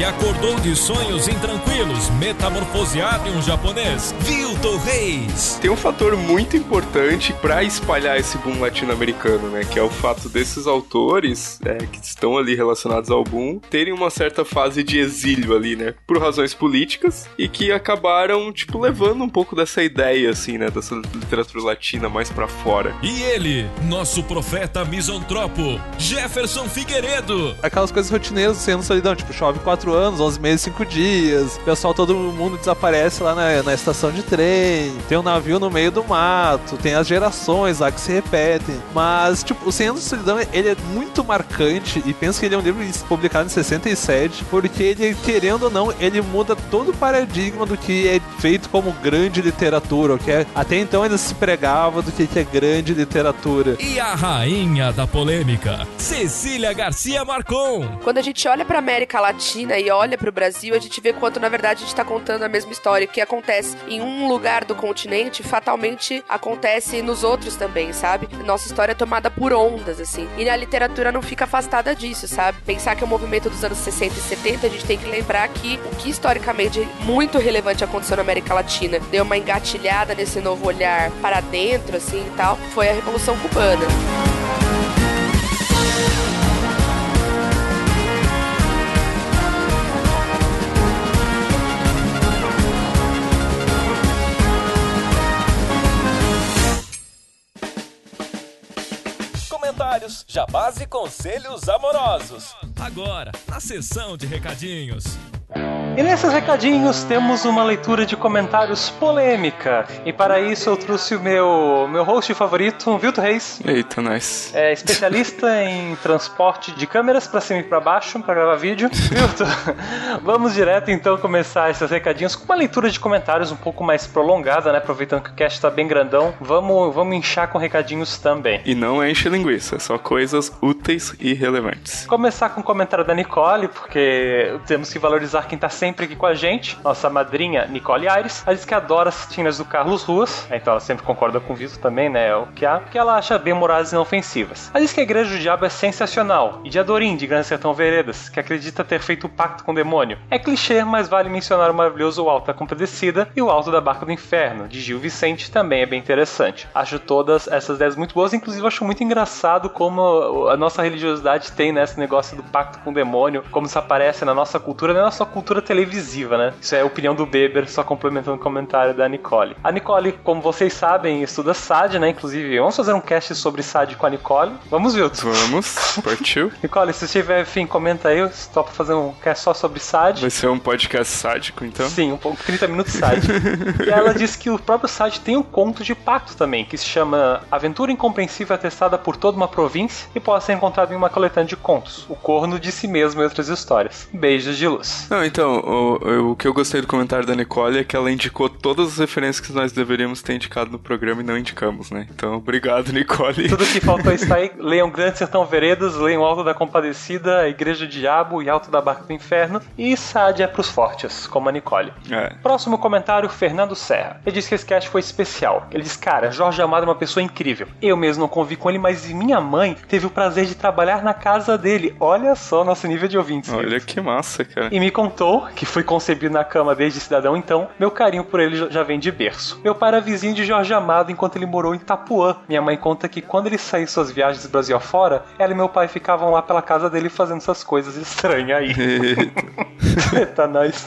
Que acordou de sonhos intranquilos, metamorfoseado em um japonês, Vilton Reis. Tem um fator muito importante para espalhar esse boom latino-americano, né? Que é o fato desses autores é, que estão ali relacionados ao boom terem uma certa fase de exílio ali, né? Por razões políticas e que acabaram, tipo, levando um pouco dessa ideia, assim, né? Dessa literatura latina mais para fora. E ele, nosso profeta misantropo, Jefferson Figueiredo. Aquelas coisas rotineiras sendo solidão, tipo, chove quatro quatro anos, 11 meses, 5 dias. O pessoal, todo mundo desaparece lá na, na estação de trem. Tem um navio no meio do mato. Tem as gerações lá que se repetem. Mas, tipo, o Senhor da Solidão, ele é muito marcante. E penso que ele é um livro publicado em 67. Porque ele, querendo ou não, ele muda todo o paradigma do que é feito como grande literatura. O que é, até então ainda se pregava do que é grande literatura. E a rainha da polêmica, Cecília Garcia Marcon. Quando a gente olha pra América Latina e olha para o Brasil, a gente vê quanto na verdade a gente está contando a mesma história. O que acontece em um lugar do continente fatalmente acontece nos outros também, sabe? Nossa história é tomada por ondas, assim. E a literatura não fica afastada disso, sabe? Pensar que é o movimento dos anos 60 e 70, a gente tem que lembrar que o que historicamente muito relevante aconteceu na América Latina, deu uma engatilhada nesse novo olhar para dentro, assim e tal, foi a Revolução Cubana. Comentários, jabás e conselhos amorosos. Agora, na sessão de recadinhos. E nesses recadinhos temos uma leitura de comentários polêmica. E para isso eu trouxe o meu, meu host favorito, Vilto Reis. Eita, nice. É especialista em transporte de câmeras para cima e para baixo para gravar vídeo. Vilto, vamos direto então começar esses recadinhos com uma leitura de comentários um pouco mais prolongada, né? Aproveitando que o cast está bem grandão. Vamos, vamos inchar com recadinhos também. E não enche linguiça, só coisas úteis e relevantes. Começar com o comentário da Nicole, porque temos que valorizar quem tá sempre aqui com a gente, nossa madrinha Nicole Aires. Ela diz que adora as tinas do Carlos Ruas, então ela sempre concorda com o Vitor também, né? O que há, porque ela acha bem morais e inofensivas. Ela diz que a Igreja do Diabo é sensacional, e de Adorim, de Grande Sertão Veredas, que acredita ter feito o pacto com o demônio. É clichê, mas vale mencionar o maravilhoso Alto da Compadecida e o Alto da Barca do Inferno, de Gil Vicente, também é bem interessante. Acho todas essas ideias muito boas, inclusive acho muito engraçado como a nossa religiosidade tem nesse né, negócio do pacto com o demônio, como isso aparece na nossa cultura, na nossa cultura televisiva, né? Isso é a opinião do Beber, só complementando o comentário da Nicole. A Nicole, como vocês sabem, estuda SAD, né? Inclusive, vamos fazer um cast sobre SAD com a Nicole. Vamos, Wilton? Vamos, partiu. Nicole, se tiver fim, comenta aí. Se topa fazer um cast só sobre SAD. Vai ser um podcast sádico, então? Sim, um pouco 30 minutos SAD. e ela disse que o próprio SAD tem um conto de pacto também, que se chama Aventura Incompreensível Atestada por Toda uma Província e pode ser encontrado em uma coletânea de contos. O Corno de Si Mesmo e Outras Histórias. Beijos de luz. Não, então, o, o que eu gostei do comentário da Nicole é que ela indicou todas as referências que nós deveríamos ter indicado no programa e não indicamos, né? Então, obrigado, Nicole. Tudo que faltou está aí. Leiam Grande Sertão Veredas, leiam Alto da Compadecida, Igreja do Diabo e Alto da Barca do Inferno. E Sádia é pros fortes, como a Nicole. É. Próximo comentário, Fernando Serra. Ele disse que esse cast foi especial. Ele diz, cara, Jorge Amado é uma pessoa incrível. Eu mesmo não convivi com ele, mas minha mãe teve o prazer de trabalhar na casa dele. Olha só nosso nível de ouvintes. Olha que massa, cara. E me contou que foi concebido na cama desde cidadão, então meu carinho por ele já vem de berço. Meu pai era vizinho de Jorge Amado enquanto ele morou em Itapuã. Minha mãe conta que quando ele saiu suas viagens do Brasil afora, ela e meu pai ficavam lá pela casa dele fazendo essas coisas estranhas aí. tá nice.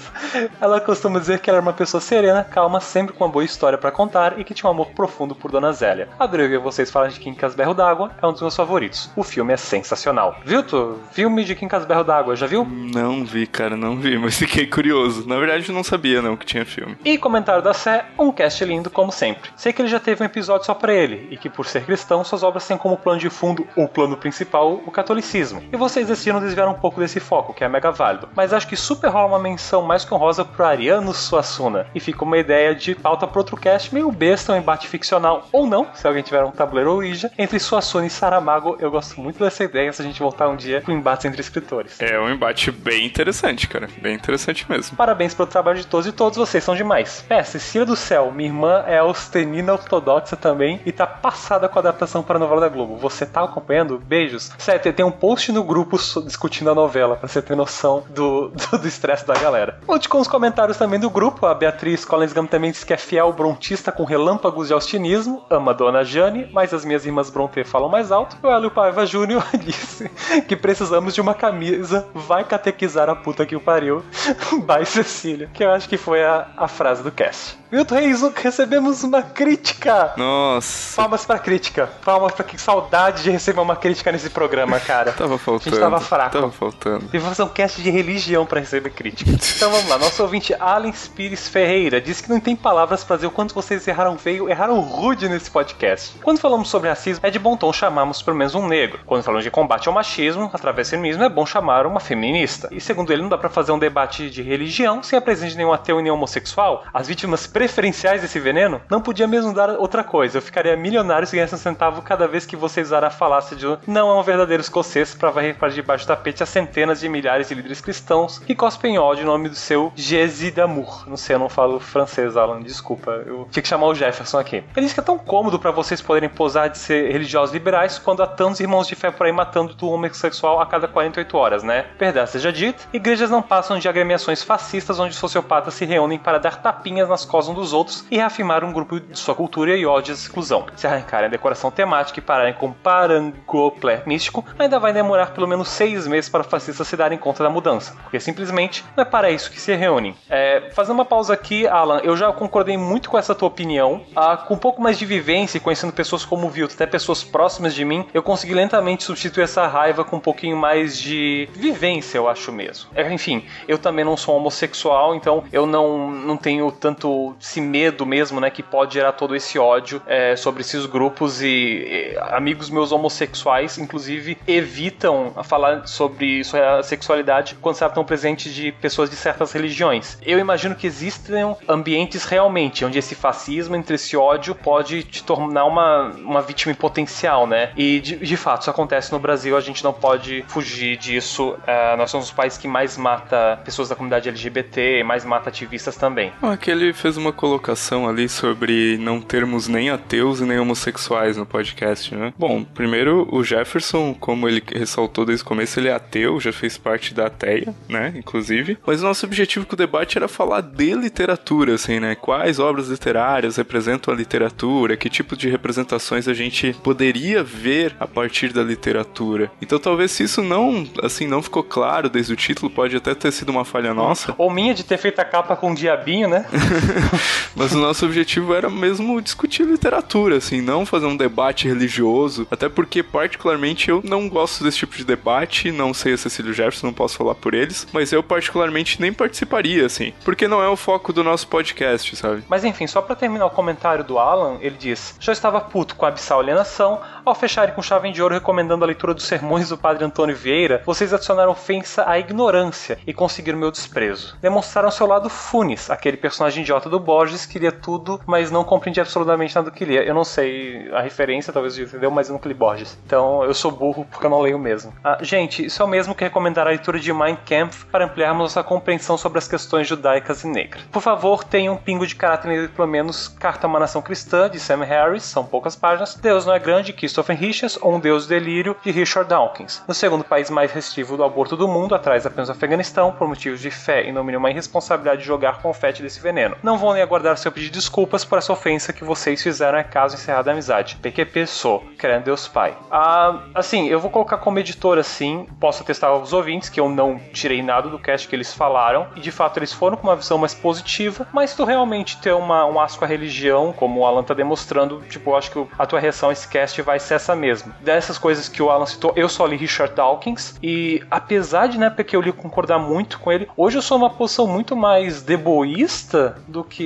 Ela costuma dizer que ela era uma pessoa serena, calma, sempre com uma boa história para contar e que tinha um amor profundo por Dona Zélia. Adorei ver vocês falarem de Quincas Berro d'Água, é um dos meus favoritos. O filme é sensacional. Viu, tu? Filme de Quincas Berro d'Água, já viu? Não vi, cara, não vi, mas se Fiquei curioso. Na verdade, eu não sabia não que tinha filme. E comentário da Sé, um cast lindo como sempre. Sei que ele já teve um episódio só pra ele, e que por ser cristão, suas obras têm como plano de fundo, ou plano principal, o catolicismo. E vocês decidiram desviar um pouco desse foco, que é mega válido. Mas acho que super rola uma menção mais que honrosa pro Ariano Suassuna. E fica uma ideia de pauta pro outro cast, meio besta, um embate ficcional, ou não, se alguém tiver um tabuleiro Ouija, entre Suassuna e Saramago. Eu gosto muito dessa ideia, se a gente voltar um dia com embates entre escritores. É um embate bem interessante, cara. Bem interessante mesmo. Parabéns pelo trabalho de todos e todos vocês são demais. É, Cecília do Céu, minha irmã é austenina ortodoxa também e tá passada com a adaptação para a novela da Globo. Você tá acompanhando? Beijos. Sério, tem um post no grupo discutindo a novela, pra você ter noção do estresse da galera. Onde com os comentários também do grupo, a Beatriz Collins Gam também diz que é fiel brontista com relâmpagos de austinismo, ama a Dona Jane, mas as minhas irmãs Bronte falam mais alto. O Hélio Paiva Júnior disse que precisamos de uma camisa, vai catequizar a puta que o pariu. Bye, Cecília. Que eu acho que foi a, a frase do cast. Milton Reis, recebemos uma crítica. Nossa. Palmas pra crítica. Palmas pra que saudade de receber uma crítica nesse programa, cara. Tava faltando. A gente tava fraco. Tava faltando. E vou fazer um cast de religião pra receber crítica. Então vamos lá, nosso ouvinte Alan Pires Ferreira diz que não tem palavras pra dizer o quanto vocês erraram feio, erraram rude nesse podcast. Quando falamos sobre racismo, é de bom tom chamarmos pelo menos um negro. Quando falamos de combate ao machismo, através do feminismo, é bom chamar uma feminista. E segundo ele, não dá pra fazer um debate de religião sem a presença de nenhum ateu e nenhum homossexual. As vítimas preferenciais desse veneno não podia mesmo dar outra coisa. Eu ficaria milionário se ganhasse um centavo cada vez que você usar a falácia de não é um verdadeiro escocês pra varrer para debaixo do tapete as centenas de milhares de líderes cristãos que cospem ódio em nome do seu Jésus d'amour. Não sei, eu não falo francês, Alan, desculpa. Eu tinha que chamar o Jefferson aqui. Ele diz que é tão cômodo pra vocês poderem posar de ser religiosos liberais quando há tantos irmãos de fé por aí matando do homossexual a cada 48 horas, né? Verdade seja dita, igrejas não passam de agremiações fascistas onde sociopatas se reúnem para dar tapinhas nas costas dos outros e reafirmar um grupo de sua cultura e ódio à exclusão. Se arrancarem a decoração temática e pararem com parangoplé místico, ainda vai demorar pelo menos seis meses para fascistas se darem conta da mudança, porque simplesmente não é para isso que se reúnem. É, fazendo uma pausa aqui, Alan, eu já concordei muito com essa tua opinião. Ah, com um pouco mais de vivência e conhecendo pessoas como o Vilto, até pessoas próximas de mim, eu consegui lentamente substituir essa raiva com um pouquinho mais de vivência, eu acho mesmo. É, enfim, eu também não sou homossexual, então eu não, não tenho tanto esse medo mesmo, né, que pode gerar todo esse ódio é, sobre esses grupos e, e amigos meus homossexuais, inclusive, evitam falar sobre sua sexualidade quando se tão presente de pessoas de certas religiões. Eu imagino que existem ambientes realmente onde esse fascismo, entre esse ódio, pode te tornar uma, uma vítima potencial, né? E de, de fato, isso acontece no Brasil, a gente não pode fugir disso. Uh, nós somos os países que mais mata pessoas da comunidade LGBT, mais mata ativistas também. Aqui ele fez uma colocação ali sobre não termos nem ateus e nem homossexuais no podcast, né? Bom, primeiro o Jefferson, como ele ressaltou desde o começo, ele é ateu, já fez parte da ateia, né? Inclusive. Mas o nosso objetivo com o debate era falar de literatura, assim, né? Quais obras literárias representam a literatura, que tipo de representações a gente poderia ver a partir da literatura. Então talvez se isso não, assim, não ficou claro desde o título, pode até ter sido uma falha nossa. Ou minha de ter feito a capa com um diabinho, né? Mas o nosso objetivo era mesmo discutir literatura, assim, não fazer um debate religioso. Até porque, particularmente, eu não gosto desse tipo de debate. Não sei a Cecília Jefferson, não posso falar por eles. Mas eu, particularmente, nem participaria, assim. Porque não é o foco do nosso podcast, sabe? Mas enfim, só para terminar o comentário do Alan, ele diz: Já estava puto com a abissal alienação. Ao fecharem com chave de ouro recomendando a leitura dos sermões do padre Antônio Vieira, vocês adicionaram ofensa à ignorância e conseguiram meu desprezo. Demonstraram seu lado Funes, aquele personagem idiota do Borges que lia tudo, mas não compreendia absolutamente nada do que lia. Eu não sei a referência, talvez entendeu, mas eu nunca li Borges. Então eu sou burro porque eu não leio mesmo. Ah, gente, isso é o mesmo que recomendar a leitura de Mein Kampf para ampliarmos nossa compreensão sobre as questões judaicas e negras. Por favor, tenha um pingo de caráter nele, pelo menos Carta a uma Nação Cristã, de Sam Harris, são poucas páginas. Deus não é grande, Christopher Hitchens, ou Um Deus do Delírio, de Richard Dawkins. No segundo país mais restritivo do aborto do mundo, atrás apenas do Afeganistão, por motivos de fé e não mínima irresponsabilidade de jogar confete desse veneno. Não vou podem aguardar seu pedido de desculpas por essa ofensa que vocês fizeram é caso encerrada a amizade. PQP sou, querendo Deus Pai. Ah, assim, eu vou colocar como editor assim, posso atestar aos ouvintes que eu não tirei nada do cast que eles falaram, e de fato eles foram com uma visão mais positiva, mas tu realmente ter uma, um asco à religião, como o Alan tá demonstrando, tipo, eu acho que a tua reação a esse cast vai ser essa mesma. Dessas coisas que o Alan citou, eu só li Richard Dawkins, e apesar de na época que eu li concordar muito com ele, hoje eu sou uma posição muito mais deboísta do que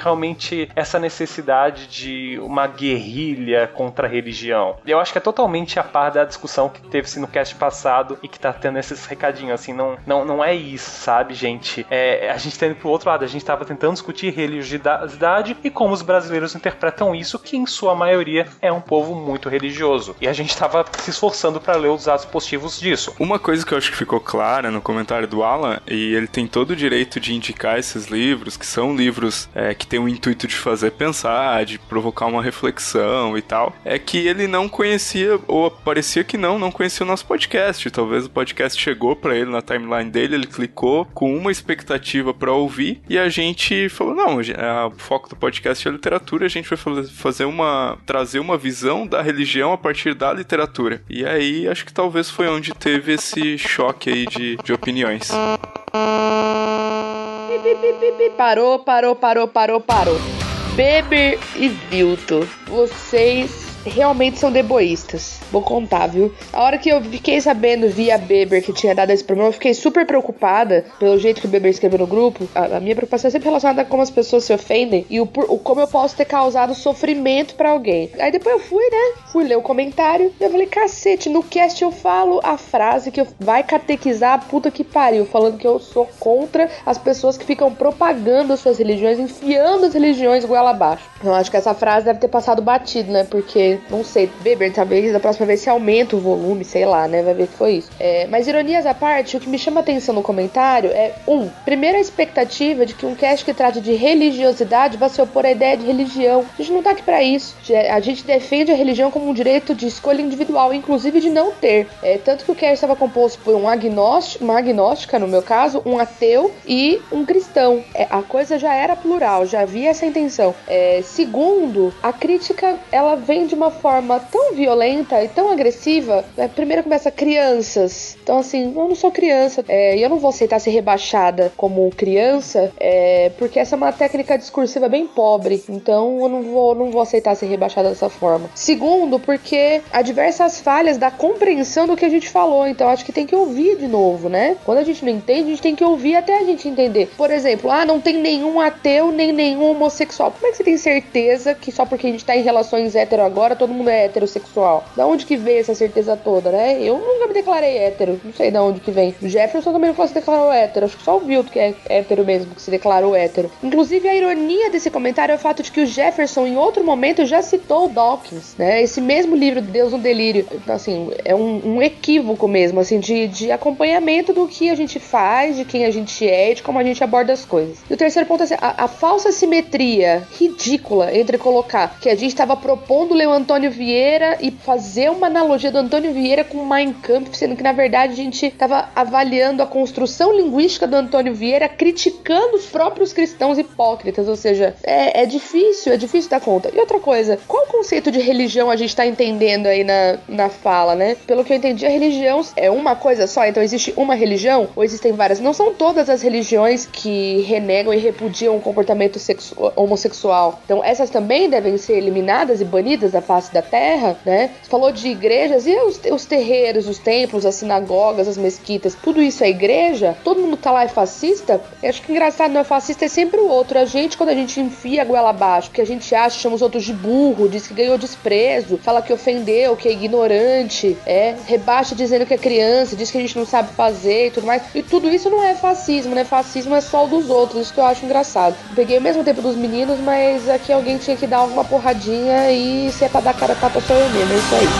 realmente essa necessidade de uma guerrilha contra a religião. Eu acho que é totalmente a par da discussão que teve-se no cast passado e que tá tendo esses recadinhos, assim, não, não, não é isso, sabe, gente? É, a gente tá indo pro outro lado, a gente tava tentando discutir religiosidade e como os brasileiros interpretam isso, que em sua maioria é um povo muito religioso. E a gente tava se esforçando para ler os dados positivos disso. Uma coisa que eu acho que ficou clara no comentário do Alan, e ele tem todo o direito de indicar esses livros, que são livros é, que têm o intuito de fazer pensar, de provocar uma reflexão e tal, é que ele não conhecia, ou parecia que não, não conhecia o nosso podcast. Talvez o podcast chegou para ele na timeline dele, ele clicou com uma expectativa para ouvir, e a gente falou: não, o foco do podcast é literatura, a gente vai fazer uma. trazer uma visão da religião a partir da literatura. E aí acho que talvez foi onde teve esse choque aí de, de opiniões. Parou, parou, parou, parou, parou. Beber e Vilto, vocês realmente são deboístas. Vou contar, viu? A hora que eu fiquei sabendo via Beber que tinha dado esse problema, eu fiquei super preocupada pelo jeito que o Beber escreveu no grupo. A, a minha preocupação é sempre relacionada a como as pessoas se ofendem e o, o como eu posso ter causado sofrimento para alguém. Aí depois eu fui, né? Fui ler o comentário e eu falei, cacete, no cast eu falo a frase que vai catequizar a puta que pariu, falando que eu sou contra as pessoas que ficam propagando as suas religiões, enfiando as religiões goela abaixo. Eu acho que essa frase deve ter passado batido, né? Porque, não sei, Beber, talvez da próxima vez se aumenta o volume, sei lá, né? Vai ver que foi isso. É, mas ironias à parte, o que me chama atenção no comentário é, um, primeiro a expectativa de que um cast que trate de religiosidade vai se opor à ideia de religião. A gente não tá aqui pra isso. A gente defende a religião como um direito de escolha individual, inclusive de não ter. É, tanto que o cast estava composto por um agnóstico, uma agnóstica, no meu caso, um ateu e um cristão. É, a coisa já era plural, já havia essa intenção. É, Segundo, a crítica ela vem de uma forma tão violenta e tão agressiva. Né? Primeiro começa crianças. Então, assim, eu não sou criança é, e eu não vou aceitar ser rebaixada como criança, é, porque essa é uma técnica discursiva bem pobre. Então, eu não vou, não vou aceitar ser rebaixada dessa forma. Segundo, porque há diversas falhas da compreensão do que a gente falou. Então, acho que tem que ouvir de novo, né? Quando a gente não entende, a gente tem que ouvir até a gente entender. Por exemplo, ah, não tem nenhum ateu nem nenhum homossexual. Como é que você tem certeza que só porque a gente tá em relações hétero agora, todo mundo é heterossexual. Da onde que veio essa certeza toda, né? Eu nunca me declarei hétero. Não sei da onde que vem. O Jefferson também não se declarou hétero. Acho que só o Vilto que é hétero mesmo, que se declarou hétero. Inclusive, a ironia desse comentário é o fato de que o Jefferson, em outro momento, já citou o Dawkins, né? Esse mesmo livro, Deus no Delírio. Assim, é um, um equívoco mesmo, assim, de, de acompanhamento do que a gente faz, de quem a gente é e de como a gente aborda as coisas. E o terceiro ponto é assim, a, a falsa simetria ridícula entre colocar que a gente estava propondo ler o Antônio Vieira e fazer uma analogia do Antônio Vieira com Mein Kampf, sendo que na verdade a gente estava avaliando a construção linguística do Antônio Vieira, criticando os próprios cristãos hipócritas, ou seja, é, é difícil, é difícil dar conta. E outra coisa, qual conceito de religião a gente está entendendo aí na, na fala, né? Pelo que eu entendi, a religião é uma coisa só, então existe uma religião ou existem várias? Não são todas as religiões que renegam e repudiam o comportamento homossexual. Então essas também devem ser eliminadas e banidas da face da terra, né? Você falou de igrejas e os, os terreiros, os templos, as sinagogas, as mesquitas, tudo isso é igreja? Todo mundo tá lá é fascista? Eu acho que engraçado, não é fascista, é sempre o outro. A gente, quando a gente enfia a goela abaixo, que a gente acha, chama os outros de burro, diz que ganhou desprezo, fala que ofendeu, que é ignorante, é, rebaixa dizendo que é criança, diz que a gente não sabe fazer e tudo mais. E tudo isso não é fascismo, né? Fascismo é só o dos outros, isso que eu acho engraçado. peguei o mesmo tempo dos meninos, mas aqui alguém tinha que dar alguma porradinha e se é pra dar cara tapa sou eu mesmo, é isso aí.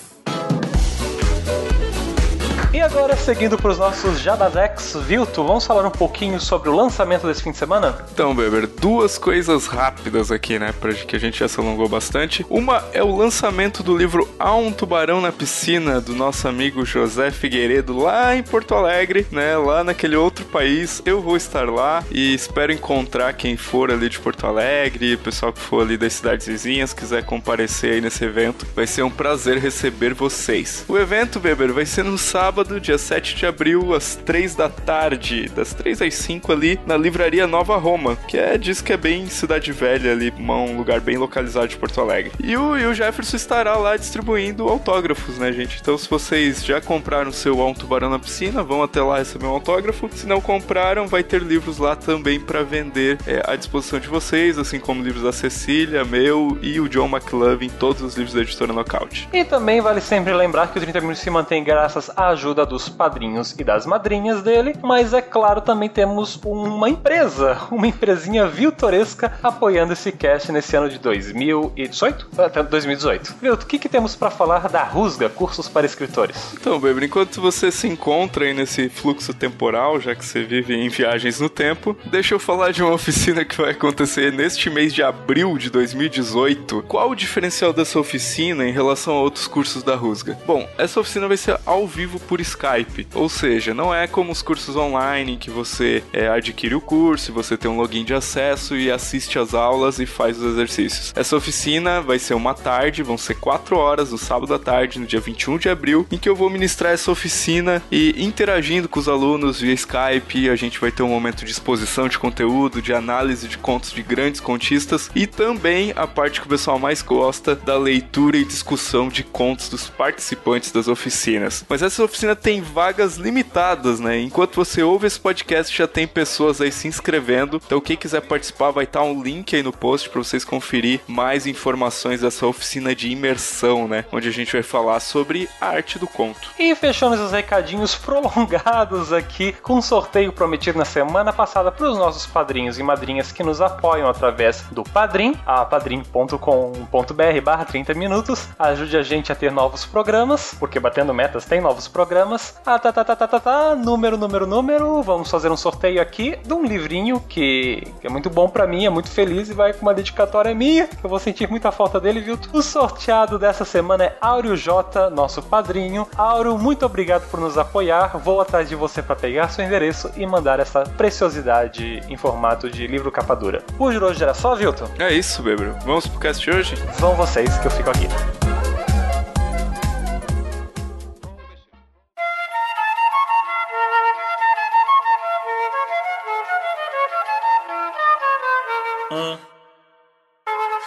E agora Prosseguindo para os nossos Jabazex, Vilto, vamos falar um pouquinho sobre o lançamento desse fim de semana? Então, Beber, duas coisas rápidas aqui, né? Pra que a gente já se alongou bastante. Uma é o lançamento do livro Há um Tubarão na Piscina, do nosso amigo José Figueiredo, lá em Porto Alegre, né? Lá naquele outro país. Eu vou estar lá e espero encontrar quem for ali de Porto Alegre, pessoal que for ali das cidades vizinhas, quiser comparecer aí nesse evento. Vai ser um prazer receber vocês. O evento, Beber, vai ser no sábado, dia 7 de abril, às 3 da tarde, das 3 às 5 ali, na Livraria Nova Roma, que é, diz que é bem Cidade Velha ali, um lugar bem localizado de Porto Alegre. E o, e o Jefferson estará lá distribuindo autógrafos, né, gente? Então, se vocês já compraram seu Um Tubarão na Piscina, vão até lá receber um autógrafo. Se não compraram, vai ter livros lá também para vender é, à disposição de vocês, assim como livros da Cecília, meu e o John McLovin, todos os livros da editora Knockout. E também vale sempre lembrar que o 30 Minutos se mantém graças à ajuda dos padrinhos e das madrinhas dele, mas é claro, também temos uma empresa, uma empresinha viltoresca apoiando esse cast nesse ano de 2018? Até 2018. Vilto, o que, que temos para falar da Rusga, cursos para escritores? Então, Beber, enquanto você se encontra aí nesse fluxo temporal, já que você vive em viagens no tempo, deixa eu falar de uma oficina que vai acontecer neste mês de abril de 2018. Qual o diferencial dessa oficina em relação a outros cursos da Rusga? Bom, essa oficina vai ser ao vivo por Skype, ou seja, não é como os cursos online que você é, adquire o curso, você tem um login de acesso e assiste as aulas e faz os exercícios. Essa oficina vai ser uma tarde, vão ser 4 horas no sábado à tarde, no dia 21 de abril, em que eu vou ministrar essa oficina e interagindo com os alunos via Skype, a gente vai ter um momento de exposição de conteúdo, de análise de contos de grandes contistas e também a parte que o pessoal mais gosta da leitura e discussão de contos dos participantes das oficinas. Mas essa oficina tem vagas limitadas, né? Enquanto você ouve esse podcast, já tem pessoas aí se inscrevendo. Então, quem quiser participar, vai estar um link aí no post para vocês conferir mais informações dessa oficina de imersão, né? Onde a gente vai falar sobre a arte do conto. E fechamos os recadinhos prolongados aqui com um sorteio prometido na semana passada para os nossos padrinhos e madrinhas que nos apoiam através do Padrim, a padrim.com.br barra 30 minutos. Ajude a gente a ter novos programas, porque batendo metas tem novos programas. Ah, tá, tá, tá, tá, tá, tá. Número, número, número. Vamos fazer um sorteio aqui de um livrinho que, que é muito bom para mim, é muito feliz e vai com uma dedicatória minha, que eu vou sentir muita falta dele, viu? O sorteado dessa semana é Áureo J, nosso padrinho. Áureo, muito obrigado por nos apoiar. Vou atrás de você para pegar seu endereço e mandar essa preciosidade em formato de livro capa dura. Por hoje era só, Vilton? É isso, Beber. Vamos pro cast de hoje? Vão vocês que eu fico aqui.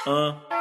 E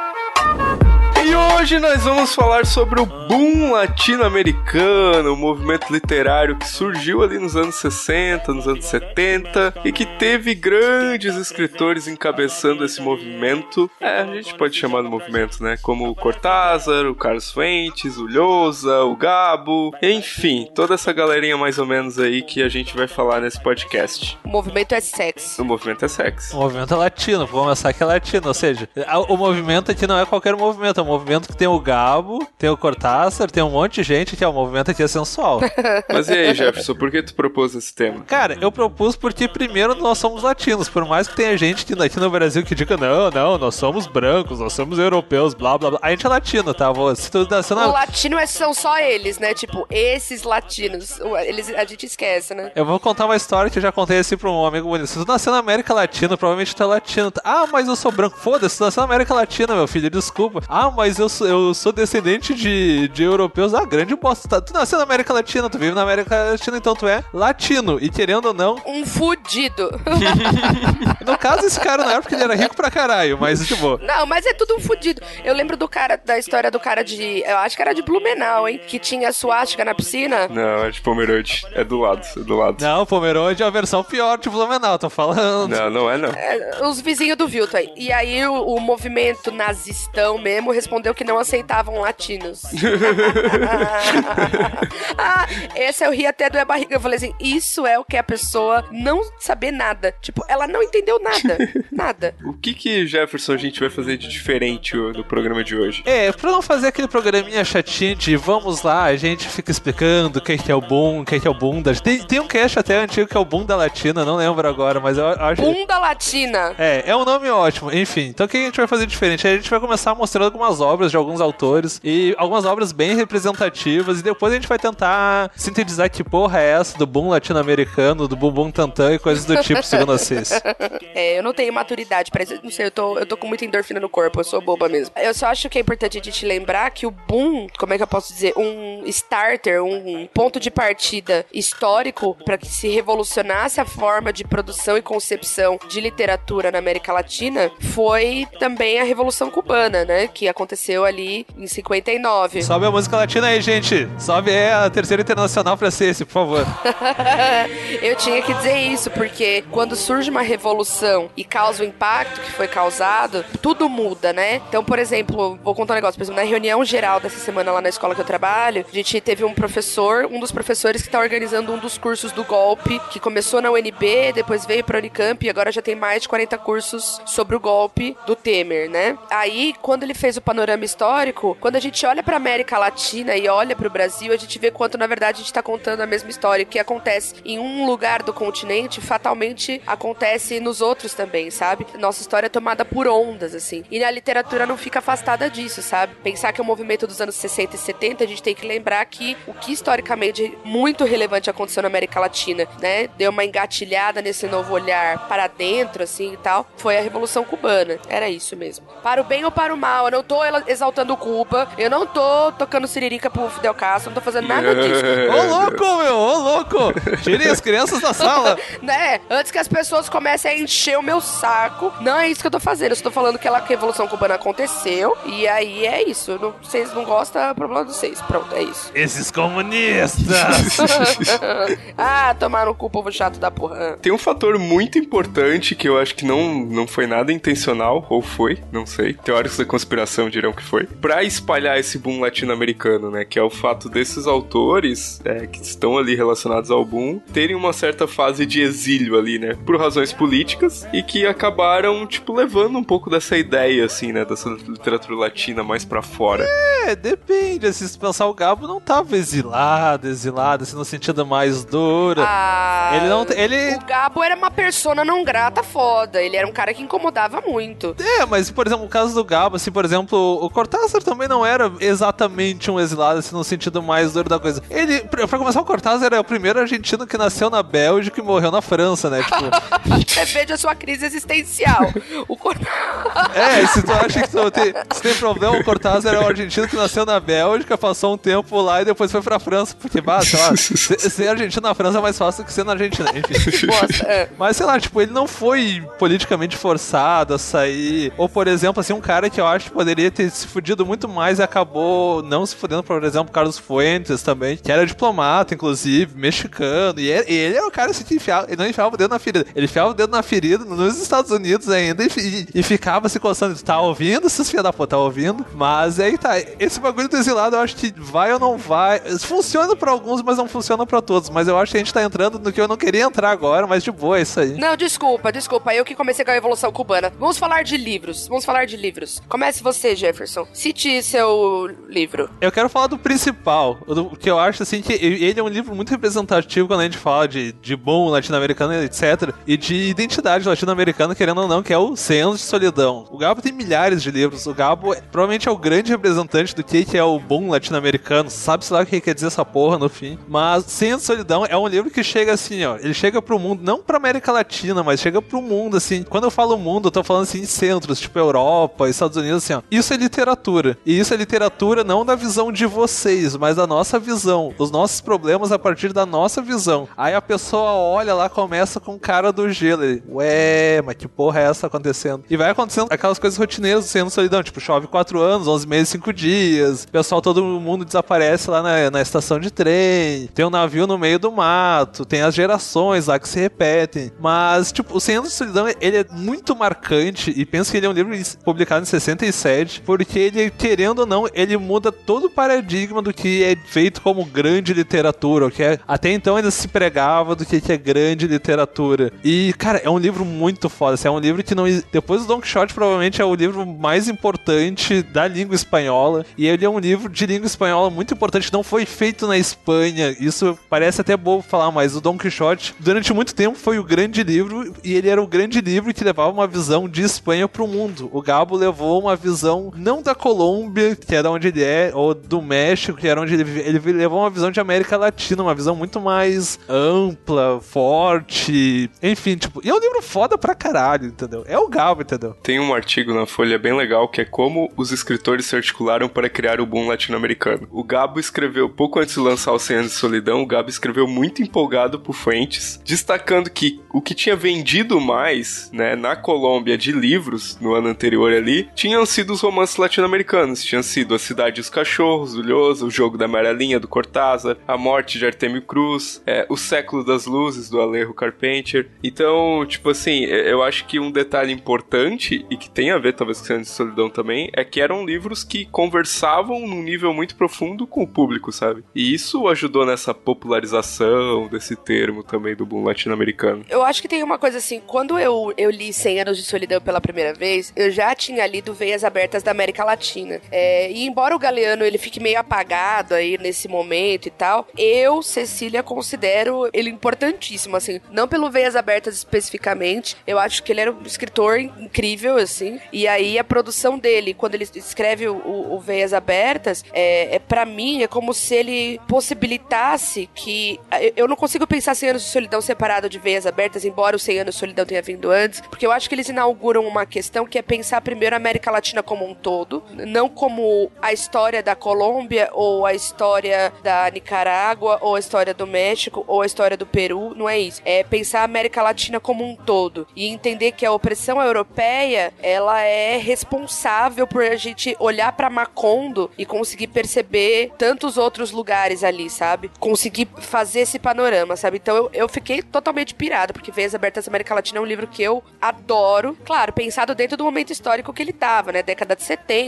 hoje nós vamos falar sobre o boom latino-americano, o movimento literário que surgiu ali nos anos 60, nos anos 70 e que teve grandes escritores encabeçando esse movimento. É, a gente pode chamar de movimento, né? Como o Cortázar, o Carlos Fuentes, o Lhosa, o Gabo, enfim, toda essa galerinha mais ou menos aí que a gente vai falar nesse podcast. O movimento é sexo. O movimento é sexo. O movimento é latino, vou começar que é latino, ou seja, o movimento aqui não é qualquer movimento, é um movimento que tem o Gabo, tem o Cortázar, tem um monte de gente que é o movimento aqui é sensual. Mas e aí, Jefferson, por que tu propôs esse tema? Cara, eu propus porque primeiro nós somos latinos, por mais que tenha gente que aqui no Brasil que diga não, não, nós somos brancos, nós somos europeus, blá blá blá. A gente é latino, tá? Se tu nasceu O na... latino é, são só eles, né? Tipo, esses latinos. O- Eles, a gente esquece, né? Eu vou contar uma história que eu já contei assim pra um amigo bonito. Se tu nasceu na América Latina, provavelmente tu é latino. Ah, mas eu sou branco. Foda-se, tu nasceu na América Latina, meu filho, desculpa. Ah, mas eu sou, eu sou descendente de, de europeus. Ah, grande bosta. Tá- Tu nasceu na América Latina, tu vive na América Latina, então tu é latino. E querendo ou não, Um fudido. no caso esse cara não era porque ele era rico pra caralho, mas tipo... Não, mas é tudo um fudido. Eu lembro do cara, da história do cara de. Eu acho que era de Blumenau, hein? Que tinha suástica na piscina. Não, é de Pomerode. É do lado, é do lado. Não, Pomerode é a versão pior de Blumenau, tô falando. Não, não é não. É, os vizinhos do Vilton aí. E aí o, o movimento nazistão mesmo respondeu que não aceitavam latinos. ah, esse eu ri até doer a barriga. Eu falei assim: isso é o que a pessoa não saber nada. Tipo, ela não entendeu nada. Nada. O que que, Jefferson, a gente vai fazer de diferente no programa de hoje? É, pra não fazer aquele programinha chatinho de vamos lá, a gente fica explicando quem que é o boom, quem que é o bunda. Tem, tem um cast até antigo que é o Bunda Latina, não lembro agora, mas eu acho. Bunda Latina. É, é um nome ótimo. Enfim, então o que a gente vai fazer diferente? A gente vai começar mostrando algumas obras de alguns autores e algumas obras bem representativas e depois a gente vai tentar sintetizar que porra é essa do boom latino-americano, do bumbum tantã e coisas do tipo, segundo a Cis. É, eu não tenho maturidade pra isso. Não sei, eu tô, eu tô com muita endorfina no corpo, eu sou boba mesmo. Eu só acho que é importante a gente lembrar que o boom, como é que eu posso dizer? Um starter, um ponto de partida histórico para que se revolucionasse a forma de produção e concepção de literatura na América Latina foi também a Revolução Cubana, né? Que aconteceu ali em 59. Sobe a música latina aí, gente. Sobe aí a terceira internacional esse, por favor. eu tinha que dizer isso, porque quando surge uma revolução e causa o impacto que foi causado, tudo muda, né? Então, por exemplo, vou contar um negócio. Por exemplo, na reunião geral dessa semana lá na escola que eu trabalho, a gente teve um professor, um dos professores que está organizando um dos cursos do golpe, que começou na UNB, depois veio pra Unicamp e agora já tem mais de 40 cursos sobre o golpe do Temer, né? Aí, quando ele fez o panorama histórico, quando a gente olha pra América Latina e olha pro Brasil, a gente vê quanto, na verdade, a gente tá contando a mesma história. O que acontece em um lugar do continente, fatalmente acontece nos outros também, sabe? Nossa história é tomada por ondas, assim. E a literatura não fica afastada disso, sabe? Pensar que é um movimento dos anos 60 e 70, a gente tem que lembrar que o que historicamente muito relevante aconteceu na América Latina, né? Deu uma engatilhada nesse novo olhar para dentro, assim e tal, foi a Revolução Cubana. Era isso mesmo. Para o bem ou para o mal, eu não tô Cuba, eu não tô tocando siririca pro Fidel Castro, não tô fazendo nada disso. ô louco, meu, ô louco! Tirem as crianças da sala! né? Antes que as pessoas comecem a encher o meu saco, não é isso que eu tô fazendo. Eu estou falando que a Revolução Cubana aconteceu, e aí é isso. Não, vocês não gostam, é problema de vocês. Pronto, é isso. Esses comunistas! ah, tomaram o cu, povo chato da porra. Tem um fator muito importante que eu acho que não, não foi nada intencional, ou foi, não sei. Teóricos da conspiração dirão que foi. Pra espalhar esse boom latino-americano, né? Que é o fato desses autores é, que estão ali relacionados ao boom terem uma certa fase de exílio ali, né? Por razões políticas e que acabaram, tipo, levando um pouco dessa ideia, assim, né? Dessa literatura latina mais para fora. É, depende. Se pensar, o Gabo não tava exilado, exilado, assim, no sentido mais duro. Ah, ele não. Ele... O Gabo era uma persona não grata foda. Ele era um cara que incomodava muito. É, mas, por exemplo, o caso do Gabo, assim, por exemplo, o Cortázar também não era exatamente um exilado, assim, no sentido mais duro da coisa. Ele, pra começar, o Cortázar é o primeiro argentino que nasceu na Bélgica e morreu na França, né? Tipo. é, veja a sua crise existencial. o Cortázar. É, se tu acha que tu tem, se tem problema, o Cortázar é um argentino que nasceu na Bélgica, passou um tempo lá e depois foi pra França, porque, bah, sei lá, ser argentino na França é mais fácil do que ser na Argentina, enfim. Nossa, é. Mas, sei lá, tipo, ele não foi politicamente forçado a sair. Ou, por exemplo, assim, um cara que eu acho que poderia ter se fudido muito mais e acabou não se fudendo, por exemplo, Carlos Fuentes também, que era diplomata, inclusive, mexicano, e ele, ele era o cara assim, que enfiava, ele não enfiava o dedo na ferida, ele enfiava o dedo na ferida nos Estados Unidos ainda e, e, ficava se coçando, tá ouvindo, seus filhos da puta, tá ouvindo? Mas aí tá, esse bagulho do exilado eu acho que vai ou não vai, funciona pra alguns, mas não funciona pra todos, mas eu acho que a gente tá entrando no que eu não queria entrar agora, mas de boa, é isso aí. Não, desculpa, desculpa, eu que comecei com a Revolução Cubana. Vamos falar de livros, vamos falar de livros. Comece você, Jefferson. Cite seu livro. Eu quero falar do principal, do, que eu acho assim que ele é um livro muito representativo quando a gente fala de, de bom latino-americano, etc. E de identidade latino-americana, querendo ou não, que é o 100 anos de solidão. O Gabo tem milhares de livros. O Gabo é, provavelmente é o grande representante do que, que é o bom latino-americano. Sabe-se lá o que quer dizer essa porra no fim. Mas 100 anos de solidão é um livro que chega assim, ó. Ele chega pro mundo, não pra América Latina, mas chega pro mundo, assim. Quando eu falo mundo, eu tô falando assim de centros, tipo Europa, Estados Unidos, assim, ó. Isso é literatura. E isso é literatura não da visão de vocês, mas da nossa visão. Os nossos problemas a partir da nossa visão. Aí a pessoa olha lá, começa com cara do gelo. Ele, Ué, mas que porra é essa acontecendo? E vai acontecendo aquelas coisas rotineiras do Senhor Solidão, tipo, chove quatro anos, 11 meses, cinco dias, o pessoal, todo mundo desaparece lá na, na estação de trem, tem um navio no meio do mato, tem as gerações lá que se repetem. Mas, tipo, o Senhor da Solidão, ele é muito marcante e penso que ele é um livro publicado em 67, porque ele, querendo ou não, ele muda todo o paradigma do que é feito como grande literatura, que é, até então ainda se pregava do que é grande literatura. E, cara, é um livro muito foda, assim, é um livro que não... Depois do Don Quixote, provavelmente é o livro mais importante da língua espanhola, e ele é um livro de língua espanhola muito importante, não foi feito na Espanha, isso parece até bobo falar, mas o Don Quixote, durante muito tempo, foi o grande livro, e ele era o grande livro que levava uma visão de Espanha pro mundo. O Gabo levou uma visão não da Colômbia, que era onde ele é, ou do México, que era onde ele vive. Ele levou uma visão de América Latina, uma visão muito mais ampla, forte, enfim, tipo, e é um livro foda pra caralho, entendeu? É o Gabo, entendeu? Tem um artigo na Folha bem legal que é como os escritores se articularam para criar o boom latino-americano. O Gabo escreveu, pouco antes de lançar o Anos de Solidão, o Gabo escreveu muito empolgado por Fuentes, destacando que o que tinha vendido mais, né, na Colômbia de livros no ano anterior ali, tinham sido os romances latino-americanos. Tinham sido A Cidade dos Cachorros, do Lhosa, O Jogo da Amarelinha, do Cortázar, A Morte de Artemio Cruz, é, O Século das Luzes, do Alejo Carpenter. Então, tipo assim, eu acho que um detalhe importante, e que tem a ver talvez com Cena de Solidão também, é que eram livros que conversavam num nível muito profundo com o público, sabe? E isso ajudou nessa popularização desse termo também do boom latino-americano. Eu acho que tem uma coisa assim, quando eu, eu li 100 Anos de Solidão pela primeira vez, eu já tinha lido Veias Abertas da América Latina. É, e embora o Galeano ele fique meio apagado aí nesse momento e tal, eu, Cecília, considero ele importantíssimo, assim, não pelo Veias Abertas especificamente, eu acho que ele era um escritor incrível, assim, e aí a produção dele, quando ele escreve o, o, Veias Abertas, é, é para mim, é como se ele possibilitasse que. Eu não consigo pensar 100 anos de solidão separado de Veias Abertas, embora o 100 anos de solidão tenha vindo antes, porque eu acho que eles inauguram uma questão que é pensar primeiro a América Latina como um todo, não como a história da Colômbia ou a história da Nicarágua ou a história do México ou a história do Peru, não é isso. É pensar a América Latina como um todo e entender que a opressão europeia, ela é responsável por a gente olhar para Macondo e conseguir perceber tantos outros lugares ali, sabe? Conseguir fazer esse panorama, sabe? Então eu, eu fiquei totalmente pirada, porque Veias Abertas da América Latina é um livro que eu adoro. Claro, pensado dentro do momento histórico que ele tava, né? Década de 70,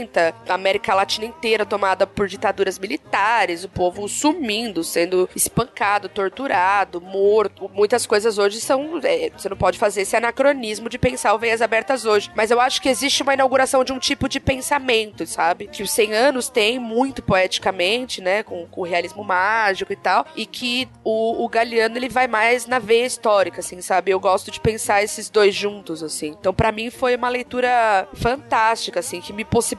a América Latina inteira tomada por ditaduras militares, o povo sumindo, sendo espancado, torturado, morto. Muitas coisas hoje são. É, você não pode fazer esse anacronismo de pensar o Veias Abertas hoje. Mas eu acho que existe uma inauguração de um tipo de pensamento, sabe? Que os 100 anos tem muito poeticamente, né? Com, com o realismo mágico e tal. E que o, o Galeano ele vai mais na veia histórica, assim, sabe? Eu gosto de pensar esses dois juntos, assim. Então, para mim, foi uma leitura fantástica, assim, que me possibilitou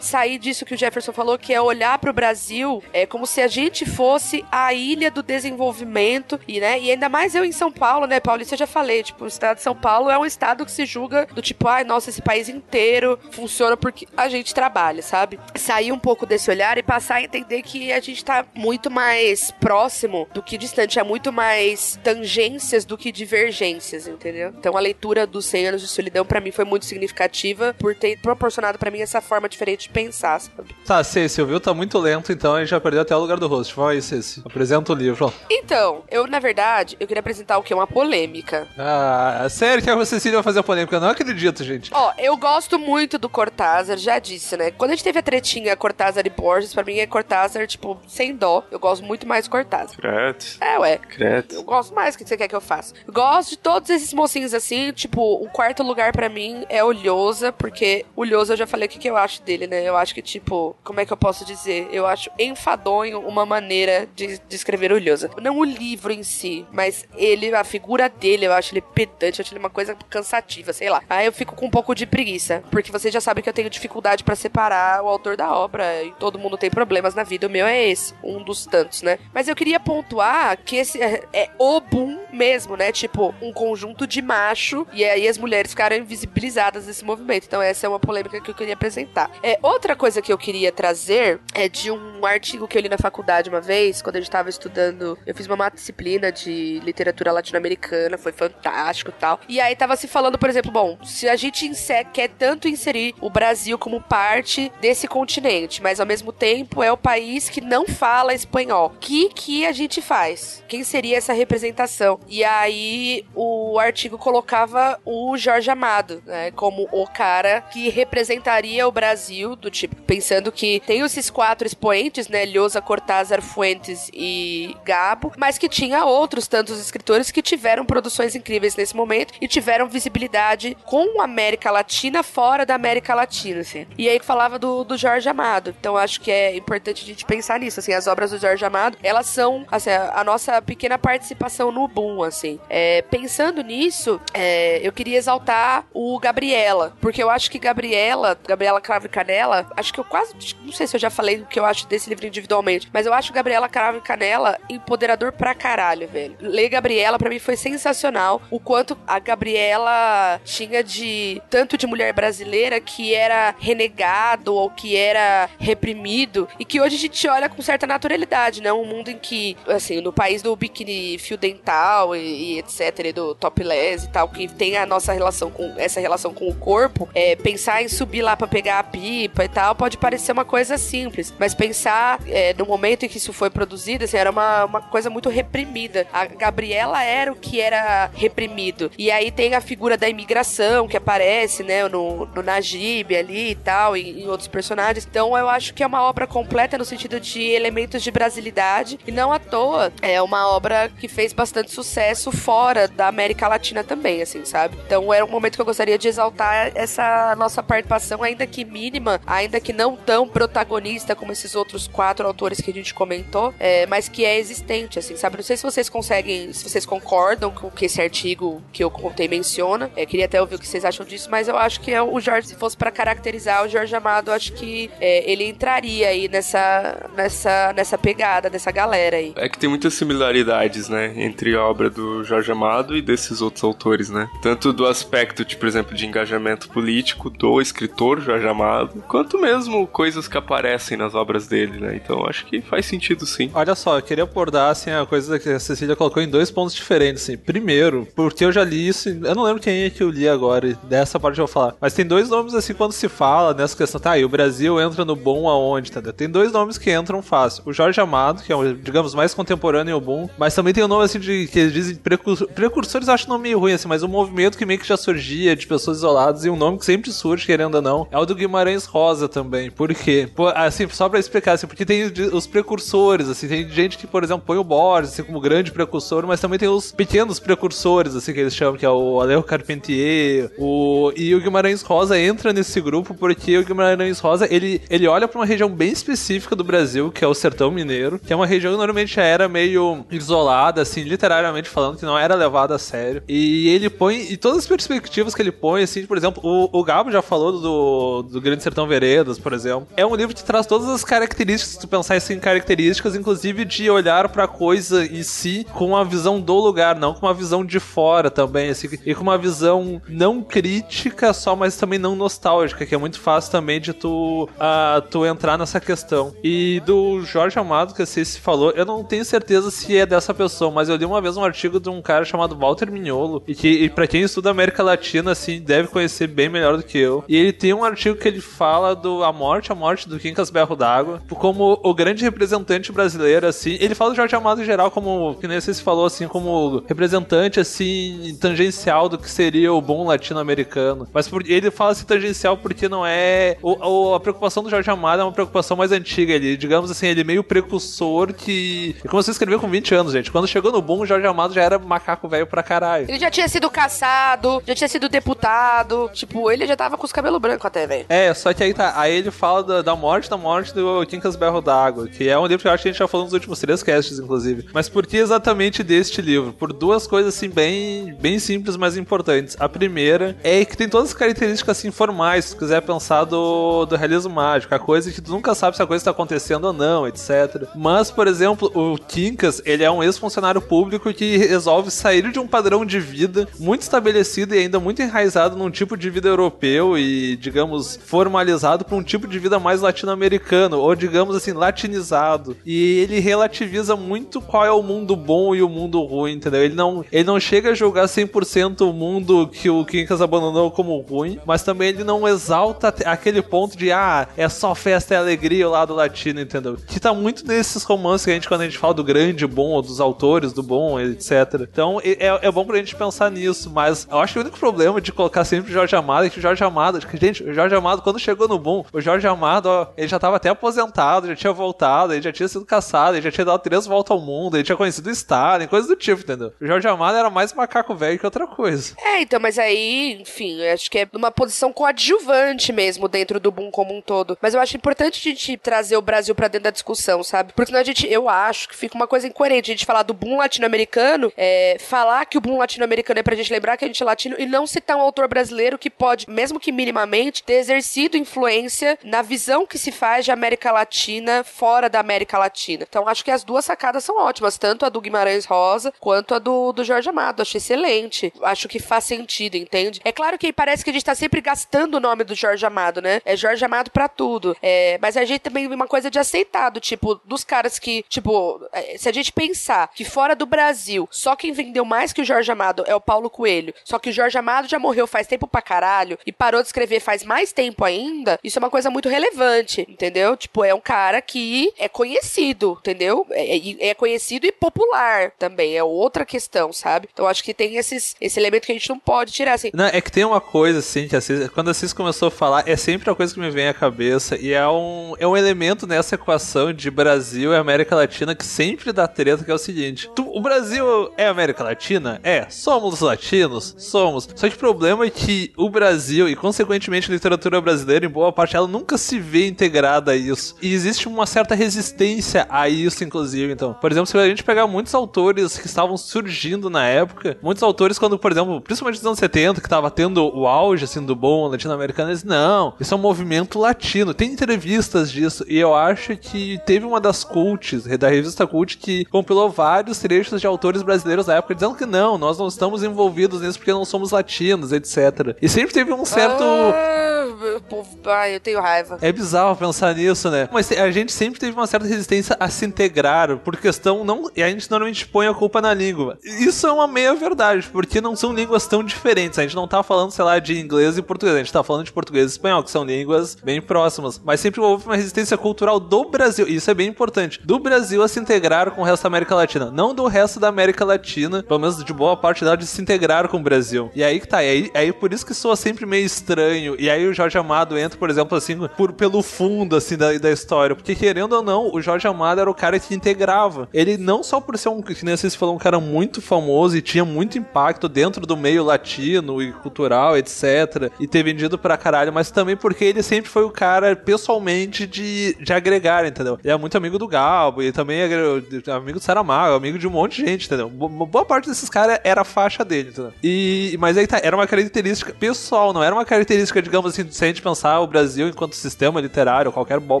sair disso que o Jefferson falou, que é olhar para o Brasil é como se a gente fosse a ilha do desenvolvimento e, né? E ainda mais eu em São Paulo, né, Paulista, eu já falei, tipo, o estado de São Paulo é um estado que se julga do tipo, ai, nossa, esse país inteiro funciona porque a gente trabalha, sabe? Sair um pouco desse olhar e passar a entender que a gente tá muito mais próximo do que distante, é muito mais tangências do que divergências, entendeu? Então a leitura dos 100 anos de solidão para mim foi muito significativa por ter proporcionado para mim essa forma diferente de pensar, sabe? Tá, Ceci, o viu tá muito lento, então a gente já perdeu até o lugar do host. Vai aí, Ceci. Apresenta o livro. Então, eu, na verdade, eu queria apresentar o que? Uma polêmica. Ah, sério que a Cecília vai fazer a polêmica? Eu não acredito, gente. Ó, eu gosto muito do Cortázar, já disse, né? Quando a gente teve a tretinha Cortázar e Borges, pra mim é Cortázar, tipo, sem dó. Eu gosto muito mais do Cortázar. Credo. É, ué. Credo. Eu gosto mais. O que você quer que eu faça? Eu gosto de todos esses mocinhos assim. Tipo, o quarto lugar pra mim é o Lhosa, porque o Lhosa eu já falei o que, que eu acho dele, né? Eu acho que, tipo, como é que eu posso dizer? Eu acho enfadonho uma maneira de descrever o Lhosa. Não o livro em si, mas ele, a figura dele, eu acho ele pedante, eu acho ele uma coisa cansativa, sei lá. Aí eu fico com um pouco de preguiça, porque vocês já sabem que eu tenho dificuldade pra separar o autor da obra, e todo mundo tem problemas na vida, o meu é esse, um dos tantos, né? Mas eu queria pontuar que esse é, é o boom mesmo, né? Tipo, um conjunto de macho, e aí as mulheres ficaram invisibilizadas nesse movimento. Então essa é uma polêmica que eu queria apresentar. É, outra coisa que eu queria trazer é de um artigo que eu li na faculdade uma vez, quando a gente tava estudando, eu fiz uma disciplina de literatura latino-americana, foi fantástico tal. E aí tava se falando, por exemplo, bom, se a gente quer tanto inserir o Brasil como parte desse continente, mas ao mesmo tempo é o país que não fala espanhol. O que que a gente faz? Quem seria essa representação? E aí o artigo colocava o Jorge Amado, né, como o cara que representaria o Brasil, do tipo, pensando que tem esses quatro expoentes, né, Lhosa, Cortázar, Fuentes e Gabo, mas que tinha outros tantos escritores que tiveram produções incríveis nesse momento e tiveram visibilidade com a América Latina fora da América Latina, assim. E aí falava do, do Jorge Amado. Então acho que é importante a gente pensar nisso, assim, as obras do Jorge Amado, elas são, assim, a, nossa pequena participação no boom, assim. É, pensando nisso, é, eu queria exaltar o Gabriela, porque eu acho que Gabriela, Gabriela Cravo e Canela, acho que eu quase, não sei se eu já falei o que eu acho desse livro individualmente, mas eu acho Gabriela Cravo e Canela empoderador pra caralho, velho. Ler Gabriela pra mim foi sensacional, o quanto a Gabriela tinha de tanto de mulher brasileira que era renegado ou que era reprimido e que hoje a gente olha com certa naturalidade, né? Um mundo em que, assim, no país do biquíni fio dental e, e etc, e do topless e tal, que tem a nossa relação com essa relação com o corpo, é, pensar em subir lá pra pegar a pipa e tal pode parecer uma coisa simples, mas pensar é, no momento em que isso foi produzido, assim, era uma, uma coisa muito reprimida. A Gabriela era o que era reprimido. E aí tem a figura da imigração que aparece, né, no, no Najib ali e tal, e em outros personagens. Então eu acho que é uma obra completa no sentido de elementos de brasilidade e não à toa é uma obra que fez bastante sucesso fora da América Latina também, assim, sabe? Então era um momento que eu gostaria de exaltar essa nossa participação, ainda que mínima, ainda que não tão protagonista como esses outros quatro autores que a gente comentou, é, mas que é existente, assim, sabe? Não sei se vocês conseguem, se vocês concordam com o que esse artigo que eu contei menciona. É, queria até ouvir o que vocês acham disso, mas eu acho que é o Jorge, se fosse para caracterizar o Jorge Amado, acho que é, ele entraria aí nessa, nessa, nessa pegada dessa galera aí. É que tem muitas similaridades, né, entre a obra do Jorge Amado e desses outros autores, né? Tanto do aspecto, de, por exemplo, de engajamento político do escritor Jorge Amado, quanto mesmo coisas que aparecem nas obras dele, né? Então acho que faz sentido sim. Olha só, eu queria abordar assim, a coisa que a Cecília colocou em dois pontos diferentes. Assim. Primeiro, porque eu já li isso, eu não lembro quem é que eu li agora, e dessa parte eu vou falar. Mas tem dois nomes assim quando se fala nessa questão, tá, e o Brasil entra no bom aonde, entendeu? Tem dois nomes que entram fácil. O Jorge Amado, que é digamos, mais contemporâneo ao boom, mas também tem o nome assim de que eles dizem precur- precursores, eu acho o nome meio ruim assim, mas um movimento que meio que já surgia de pessoas isoladas e um nome que sempre surge, querendo ou não, é o do Guimarães Rosa também. Por quê? Pô, assim, só pra explicar, assim, porque tem os precursores, assim, tem gente que, por exemplo, põe o Borges assim, como grande precursor, mas também tem os pequenos precursores, assim, que eles chamam, que é o Alejo Carpentier, o... e o Guimarães Rosa entra nesse grupo porque o Guimarães Rosa, ele, ele olha pra uma região bem específica do Brasil, que é o Sertão Mineiro, que é uma região que normalmente já era meio isolada, assim, literariamente falando, que não era levada a sério. E ele põe, e todas as perspectivas que ele põe, assim, por exemplo, o, o Gabo já falou do, do Grande Sertão Veredas, por exemplo. É um livro que traz todas as características, se tu pensar assim, em características, inclusive de olhar pra coisa em si com uma visão do lugar, não com uma visão de fora também, assim, e com uma visão não crítica só, mas também não nostálgica, que é muito fácil também de tu, ah, tu entrar nessa questão. E do Jorge Amado, que você se falou, eu não tenho certeza se é dessa pessoa, mas eu li uma vez um artigo de um cara chamado Walter Mignolo, e que e pra quem estuda América Latina, assim, deve conhecer bem melhor do que eu. E ele tem um artigo que ele fala do A Morte, a Morte do Quincas Berro d'Água, como o grande representante brasileiro, assim. Ele fala do Jorge Amado em geral como, que nem você se falou, assim, como representante, assim, tangencial do que seria o bom latino-americano. Mas por, ele fala assim tangencial porque não é... O, o- a preocupação do Jorge Amado é uma preocupação mais antiga. Ele, digamos assim, ele é meio precursor que... Ele começou a escrever com 20 anos, gente. Quando chegou no boom, o Jorge Amado já era macaco velho pra caralho. Ele já tinha sido caçado, já tinha sido deputado, tipo, ele já tava com os cabelos brancos até, velho. É, só que aí tá. Aí ele fala da, da morte, da morte do Quincas Berro d'Água, que é um livro que eu acho que a gente já falou nos últimos três casts, inclusive. Mas por que exatamente deste livro? Por duas coisas, assim, bem, bem simples, mas importantes. A primeira é que tem todas as características, assim, formais, se tu quiser pensar do, do realismo mágico, a coisa que tu nunca sabe se a coisa tá acontecendo ou não, etc. Mas, por exemplo, o Quincas, ele é um ex-funcionário público que resolve sair de um padrão de vida muito estabelecido e ainda muito enraizado num tipo de vida europeu e, digamos, formalizado para um tipo de vida mais latino-americano, ou digamos assim, latinizado. E ele relativiza muito qual é o mundo bom e o mundo ruim, entendeu? Ele não, ele não chega a julgar 100% o mundo que o Quincas abandonou como ruim, mas também ele não exalta aquele ponto de, ah, é só festa e alegria o lado latino, entendeu? Que tá muito nesses romances que a gente, quando a gente fala do grande bom, dos autores do bom, etc. Então é, é bom pra gente pensar nisso, mas eu acho que o único problema de colocar sempre o Jorge Amado é que o Jorge Amado, gente, o Jorge Amado, quando chegou no boom, o Jorge Amado, ó, ele já tava até aposentado, já tinha voltado, ele já tinha sido caçado, ele já tinha dado três voltas ao mundo, ele tinha conhecido o Stalin, coisas do tipo, entendeu? O Jorge Amado era mais macaco velho que outra coisa. É, então, mas aí, enfim, acho que é uma posição coadjuvante mesmo dentro do boom como um todo. Mas eu acho importante a gente trazer o Brasil para dentro da discussão, sabe? Porque senão a gente, eu acho que fica uma coisa incoerente a gente falar do boom latino-americano, é, falar que o boom latino-americano é pra gente lembrar que a gente é latino e não citar um autor brasileiro que pode, mesmo que minimamente, ter exercido influência na visão que se faz de América Latina fora da América Latina. Então acho que as duas sacadas são ótimas, tanto a do Guimarães Rosa quanto a do, do Jorge Amado. Acho excelente. Acho que faz sentido, entende? É claro que parece que a gente tá sempre gastando o nome do Jorge Amado, né? É Jorge Amado pra tudo. É, mas a gente também uma coisa de aceitado, tipo, dos caras que, tipo, é, se a gente pensar que fora do Brasil, só quem vendeu mais que o Jorge Amado é o Paulo Coelho, só que o Jorge Amado já morreu faz tempo pra caralho e parou de escrever faz mais tempo ainda, isso é uma coisa muito relevante, entendeu? Tipo, é um cara que é conhecido, entendeu? É, é, é conhecido e popular também, é outra questão, sabe? Então acho que tem esses, esse elemento que a gente não pode tirar, assim. Não, é que tem uma coisa, assim, que Assis, quando a Assis começou a falar, é sempre a coisa que me vem à cabeça e é um, é um elemento nessa equação de Brasil e América Latina que sempre dá treta, que é o seguinte: tu, o Brasil é América Latina? É. Somos latinos? Somos. Só que o problema é que o Brasil, e consequentemente a literatura brasileira, em boa parte, ela nunca se vê integrada a isso. E existe uma certa resistência a isso, inclusive. Então, por exemplo, se a gente pegar muitos autores que estavam surgindo na época, muitos autores, quando, por exemplo, principalmente nos anos 70, que estava tendo o auge assim do bom latino-americano, eles não, isso é um movimento latino. Tem entrevistas disso, e eu acho que teve uma das cults, da revista Cult, que compilou vários trechos de autores brasileiros da época dizendo que não, nós não estamos envolvidos nisso porque não somos latinos, etc. E sempre teve um certo. Ah, eu tenho raiva. É bizarro pensar nisso, né? Mas a gente sempre teve uma certa resistência a se integrar, por questão não. E a gente normalmente põe a culpa na língua. Isso é uma meia verdade, porque não são línguas tão diferentes. A gente não tá falando, sei lá, de inglês e português, a gente tá falando de português e espanhol, que são línguas bem próximas. Mas sempre houve uma resistência cultural do Brasil, e isso é bem importante, do Brasil a se integrar com o resto da América Latina. Não do resto da América Latina, pelo menos de boa parte dela, de se integrar com o Brasil. E aí que tá, e aí, aí por isso que soa sempre meio estranho. E aí o Jorge Amado entra, por exemplo, assim, por, pelo fundo, assim, da, da história. Porque querendo ou não, o Jorge Amado era o cara que integrava. Ele não só por ser um, que nem vocês falou, um cara muito famoso e tinha muito impacto dentro do meio latino e cultural, etc. E ter vendido pra caralho, mas também porque ele sempre foi o cara, pessoalmente, de, de agregar, entendeu? Ele é muito amigo do Galbo, e também é amigo do Saramago, amigo de um monte de gente, entendeu? Boa parte desses caras era a faixa dele, entendeu? E, mas aí tá, era uma característica pessoal, não era uma característica, digamos assim, se a gente pensar o Brasil enquanto sistema literário, qualquer bo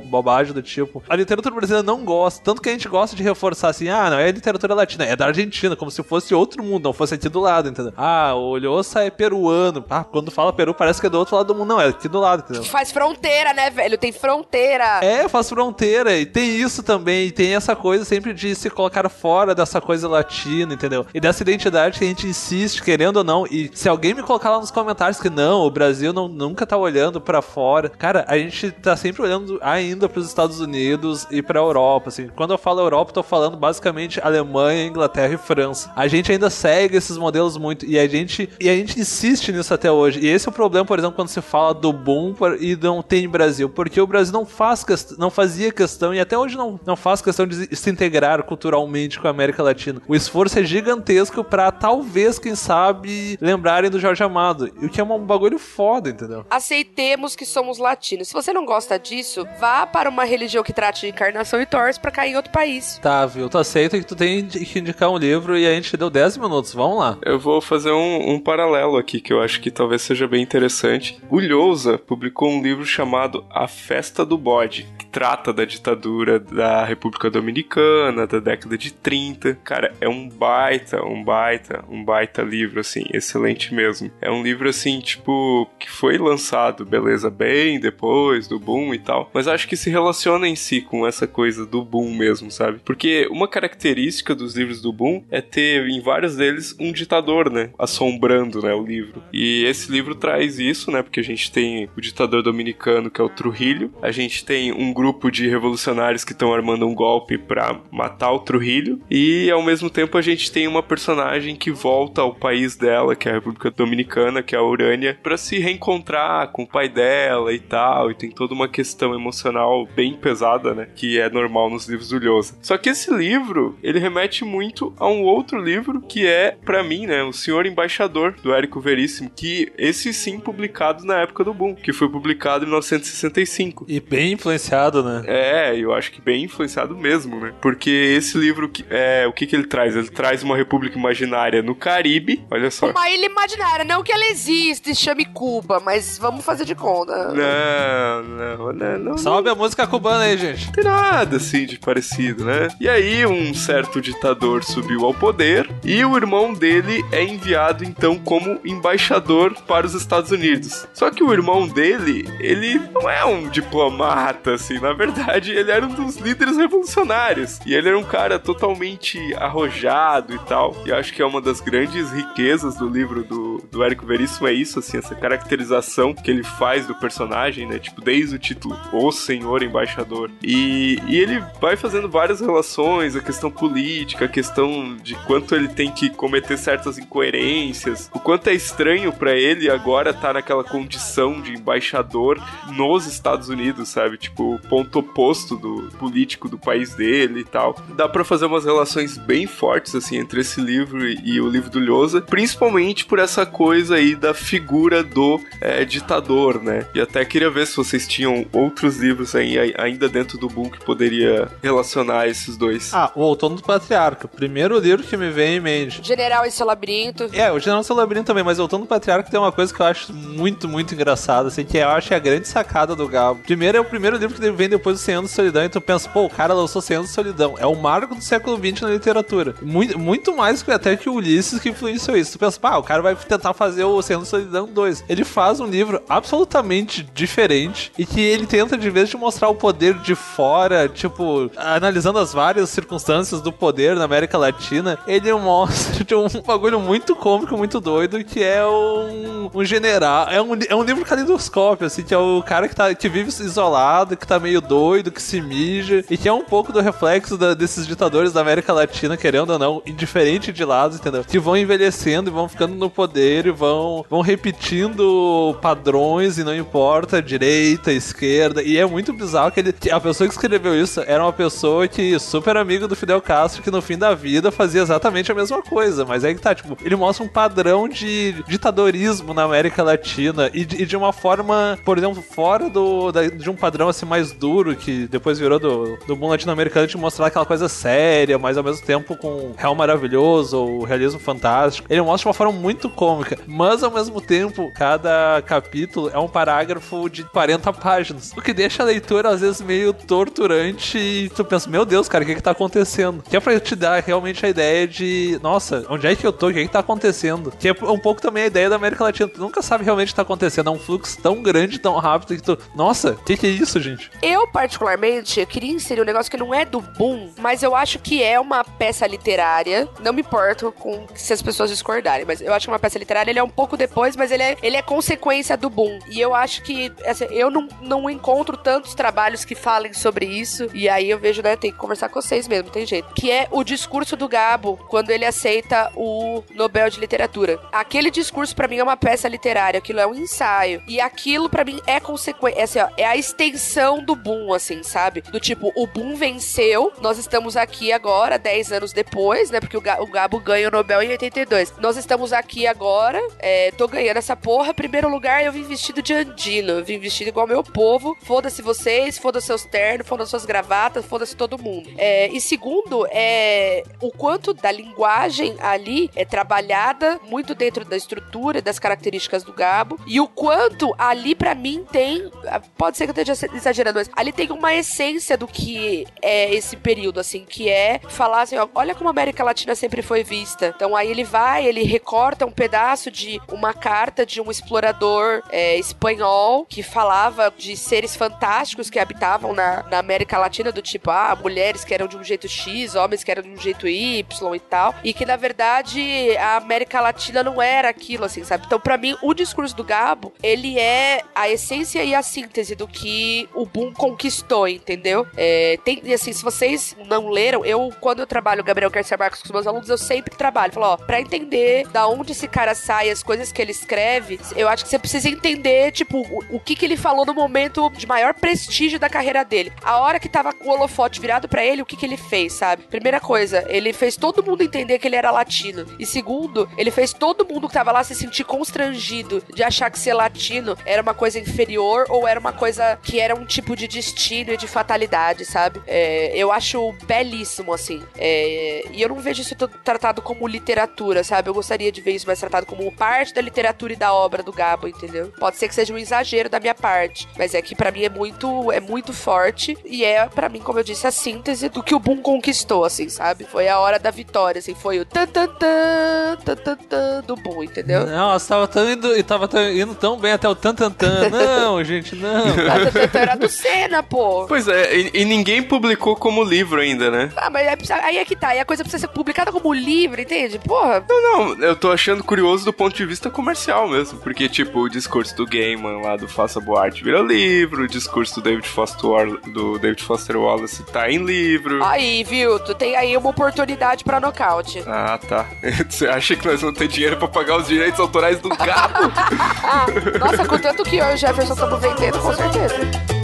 bobagem do tipo. A literatura brasileira não gosta, tanto que a gente gosta de reforçar assim, ah, não é literatura latina, é da Argentina, como se fosse outro mundo, não fosse aqui do lado, entendeu? Ah, o Olhoça é peruano. Ah, quando fala Peru parece que é do outro lado do mundo. Não, é aqui do lado, entendeu? Faz fronteira, né, velho? Tem fronteira. É, faz fronteira. E tem isso também. E tem essa coisa sempre de se colocar fora dessa coisa latina, entendeu? E dessa identidade que a gente insiste, querendo ou não. E se alguém me colocar lá nos comentários que não, o Brasil não, nunca tá olhando para fora. Cara, a gente tá sempre olhando ainda pros Estados Unidos e pra Europa, assim. Quando eu falo Europa, eu tô falando basicamente Alemanha, Inglaterra e França. A gente ainda segue esses modelos muito. E a gente, e a gente insiste nisso até hoje. E esse é o problema, por exemplo, quando se fala do boom e não tem Brasil. Porque o Brasil não faz não fazia questão e até hoje não, não faz questão de se integrar culturalmente com a América Latina. O esforço é gigantesco para talvez, quem sabe, lembrarem do Jorge Amado. O que é um bagulho foda, entendeu? Aceitemos que somos latinos. Se você não gosta disso, vá para uma religião que trate de encarnação e torce para cair em outro país. Tá, viu? Tu aceita que tu tem que indicar um livro e a gente deu 10 minutos. Vamos lá. Eu vou fazer um, um paralelo aqui que eu acho que talvez seja bem interessante. O Lhousa publicou um livro chamado A Festa do Bode, que trata da ditadura da República Dominicana, da década de 30. Cara, é um baita, um baita, um baita livro, assim, excelente mesmo. É um livro, assim, tipo, que foi lançado beleza bem depois do boom e tal, mas acho que se relaciona em si com essa coisa do boom mesmo, sabe? Porque uma característica dos livros do boom é ter em vários deles um ditador, né, assombrando, né, o livro. E esse livro traz isso, né, porque a gente tem o ditador dominicano que é o Trujillo, a gente tem um grupo de revolucionários que estão armando um golpe para matar o Trujillo. E ao mesmo tempo a gente tem uma personagem que volta ao país dela, que é a República Dominicana, que é a Urânia, para se reencontrar com pai dela e tal, e tem toda uma questão emocional bem pesada, né, que é normal nos livros do Lhosa. Só que esse livro, ele remete muito a um outro livro que é, para mim, né, O Senhor Embaixador, do Érico Veríssimo, que esse sim publicado na época do boom, que foi publicado em 1965. E bem influenciado, né? É, eu acho que bem influenciado mesmo, né? Porque esse livro, é, o que que ele traz? Ele traz uma república imaginária no Caribe, olha só. Uma ilha imaginária, não que ela existe, chame Cuba, mas vamos fazer de conta. Não, não, não, não. Sobe a música cubana aí, gente. Não tem nada assim de parecido, né? E aí, um certo ditador subiu ao poder e o irmão dele é enviado então como embaixador para os Estados Unidos. Só que o irmão dele, ele não é um diplomata, assim. Na verdade, ele era um dos líderes revolucionários. E ele era um cara totalmente arrojado e tal. E acho que é uma das grandes riquezas do livro do, do Érico Veríssimo é isso, assim, essa caracterização que ele faz do personagem, né? Tipo, desde o título O Senhor Embaixador. E, e ele vai fazendo várias relações, a questão política, a questão de quanto ele tem que cometer certas incoerências, o quanto é estranho para ele agora estar tá naquela condição de embaixador nos Estados Unidos, sabe? Tipo, o ponto oposto do político do país dele e tal. Dá para fazer umas relações bem fortes, assim, entre esse livro e, e o livro do Lhosa, principalmente por essa coisa aí da figura do é, ditador, né? E até queria ver se vocês tinham outros livros aí ainda dentro do boom que poderia relacionar esses dois. Ah, o Outono do Patriarca. Primeiro livro que me vem em mente. General e seu labirinto. É, o General e seu labirinto também, mas o Outono do Patriarca tem uma coisa que eu acho muito, muito engraçada, assim, que eu acho que é a grande sacada do Gabo. Primeiro é o primeiro livro que vem depois do 100 anos de solidão, e tu pensa, pô, o cara lançou 100 anos de solidão. É o marco do século XX na literatura. Muito, muito mais que até que o Ulisses que influenciou isso. Tu pensa, pá, o cara vai tentar fazer o 100 anos de solidão 2. Ele faz um livro absolutamente diferente e que ele tenta, de vez de mostrar o poder de fora, tipo, analisando as várias circunstâncias do poder na América Latina, ele mostra de um bagulho muito cômico, muito doido, que é um, um general. É um, é um livro calidoscópio, assim, que é o cara que, tá, que vive isolado, que tá meio doido, que se mija, e que é um pouco do reflexo da, desses ditadores da América Latina, querendo ou não, indiferente de lados, entendeu? Que vão envelhecendo e vão ficando no poder e vão, vão repetindo padrões e não importa direita, esquerda. E é muito bizarro que ele, a pessoa que escreveu isso era uma pessoa que super amigo do Fidel Castro, que no fim da vida fazia exatamente a mesma coisa. Mas é que tá, tipo, ele mostra um padrão de ditadorismo na América Latina e de, e de uma forma, por exemplo, fora do, da, de um padrão assim mais duro que depois virou do, do mundo latino-americano de mostrar aquela coisa séria, mas ao mesmo tempo com real maravilhoso ou realismo fantástico. Ele mostra de uma forma muito cômica, mas ao mesmo tempo, cada capítulo é um parágrafo de 40 páginas, o que deixa a leitura às vezes meio torturante e tu pensa, meu Deus, cara, o que que tá acontecendo? Que é pra te dar realmente a ideia de, nossa, onde é que eu tô? O que é que tá acontecendo? Que é um pouco também a ideia da América Latina. Tu nunca sabe realmente o que tá acontecendo. É um fluxo tão grande, tão rápido que tu, nossa, o que que é isso, gente? Eu, particularmente, queria inserir um negócio que não é do boom, mas eu acho que é uma peça literária. Não me importo com se as pessoas discordarem, mas eu acho que uma peça literária ele é um pouco depois, mas ele é, ele é consequência do boom. E eu acho que, assim, eu não, não encontro tantos trabalhos que falem sobre isso. E aí eu vejo, né, tem que conversar com vocês mesmo, tem jeito. Que é o discurso do Gabo quando ele aceita o Nobel de Literatura. Aquele discurso para mim é uma peça literária, aquilo é um ensaio. E aquilo para mim é consequência, é, assim, ó, é a extensão do boom, assim, sabe? Do tipo, o boom venceu, nós estamos aqui agora, 10 anos depois, né? Porque o, Ga o Gabo ganha o Nobel em 82. Nós estamos aqui agora, é, tô ganhando essa porra. Primeiro lugar, eu vim vestido de Andino, eu vim vestido igual meu povo. Foda-se vocês, foda-se seus ternos, foda-se suas gravatas, foda-se todo mundo. É, e segundo, é o quanto da linguagem ali é trabalhada muito dentro da estrutura, das características do Gabo, e o quanto ali para mim tem, pode ser que eu esteja exagerando, mas ali tem uma essência do que é esse período, assim, que é falar assim, ó, olha como a América Latina sempre foi vista. Então aí ele vai, ele recorta um pedaço de uma carta de um explorador é, espanhol que falava de seres fantásticos que habitavam na, na América Latina, do tipo, ah, mulheres que eram de um jeito X, homens que eram de um jeito Y e tal. E que, na verdade, a América Latina não era aquilo, assim, sabe? Então, para mim, o discurso do Gabo, ele é a essência e a síntese do que o Boom conquistou, entendeu? É, tem, assim, se vocês não leram, eu, quando eu trabalho Gabriel Garcia Marcos com os meus alunos, eu sempre trabalho. Falo, ó, pra entender da onde esse cara sai, as coisas que ele escreve, eu acho que você precisa entender, tipo, o, o que que ele falou no momento de maior prestígio da carreira dele. A hora que tava com o holofote virado para ele, o que que ele fez, sabe? Primeira coisa, ele fez todo mundo entender que ele era latino. E segundo, ele fez todo mundo que tava lá se sentir constrangido de achar que ser latino era uma coisa inferior ou era uma coisa que era um tipo de destino e de fatalidade, sabe? É, eu acho belíssimo, assim. É, e eu não vejo isso tratado como literatura, sabe? Eu gostaria de ver isso mais tratado como parte da literatura e da obra do Gabo, entendeu? Pode ser que seja um exagero da minha parte, mas é que para mim é muito, é muito forte e é para mim, como eu disse, a síntese do que o Boom conquistou, assim, sabe? Foi a hora da vitória, assim, foi o tan tan tan, tan, tan, tan do Boom, entendeu? Nossa, tava tão indo, e tava tão, indo tão bem até o tan tan tan. Não, gente, não. tan, tan, tan era do Senna, pô. Pois é, e, e, ninguém publicou como livro ainda, né? Ah, mas é, aí é que tá, e a coisa precisa ser publicada como livro, entende? Porra. Não, não, eu tô achando curioso do ponto de vista comercial mesmo, porque, tipo, o discurso do Gaiman lá do Faça Boa Arte vira livro, o discurso do David Foster, do David Foster Wallace tá em livro. Aí, viu? Tu tem aí uma oportunidade pra nocaute. Ah, tá. Você acha que nós vamos ter dinheiro pra pagar os direitos autorais do gato? Nossa, com tanto que eu e o Jefferson estamos vendendo, com certeza.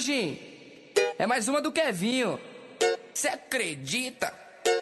Jorginho. É mais uma do Kevinho. Você acredita?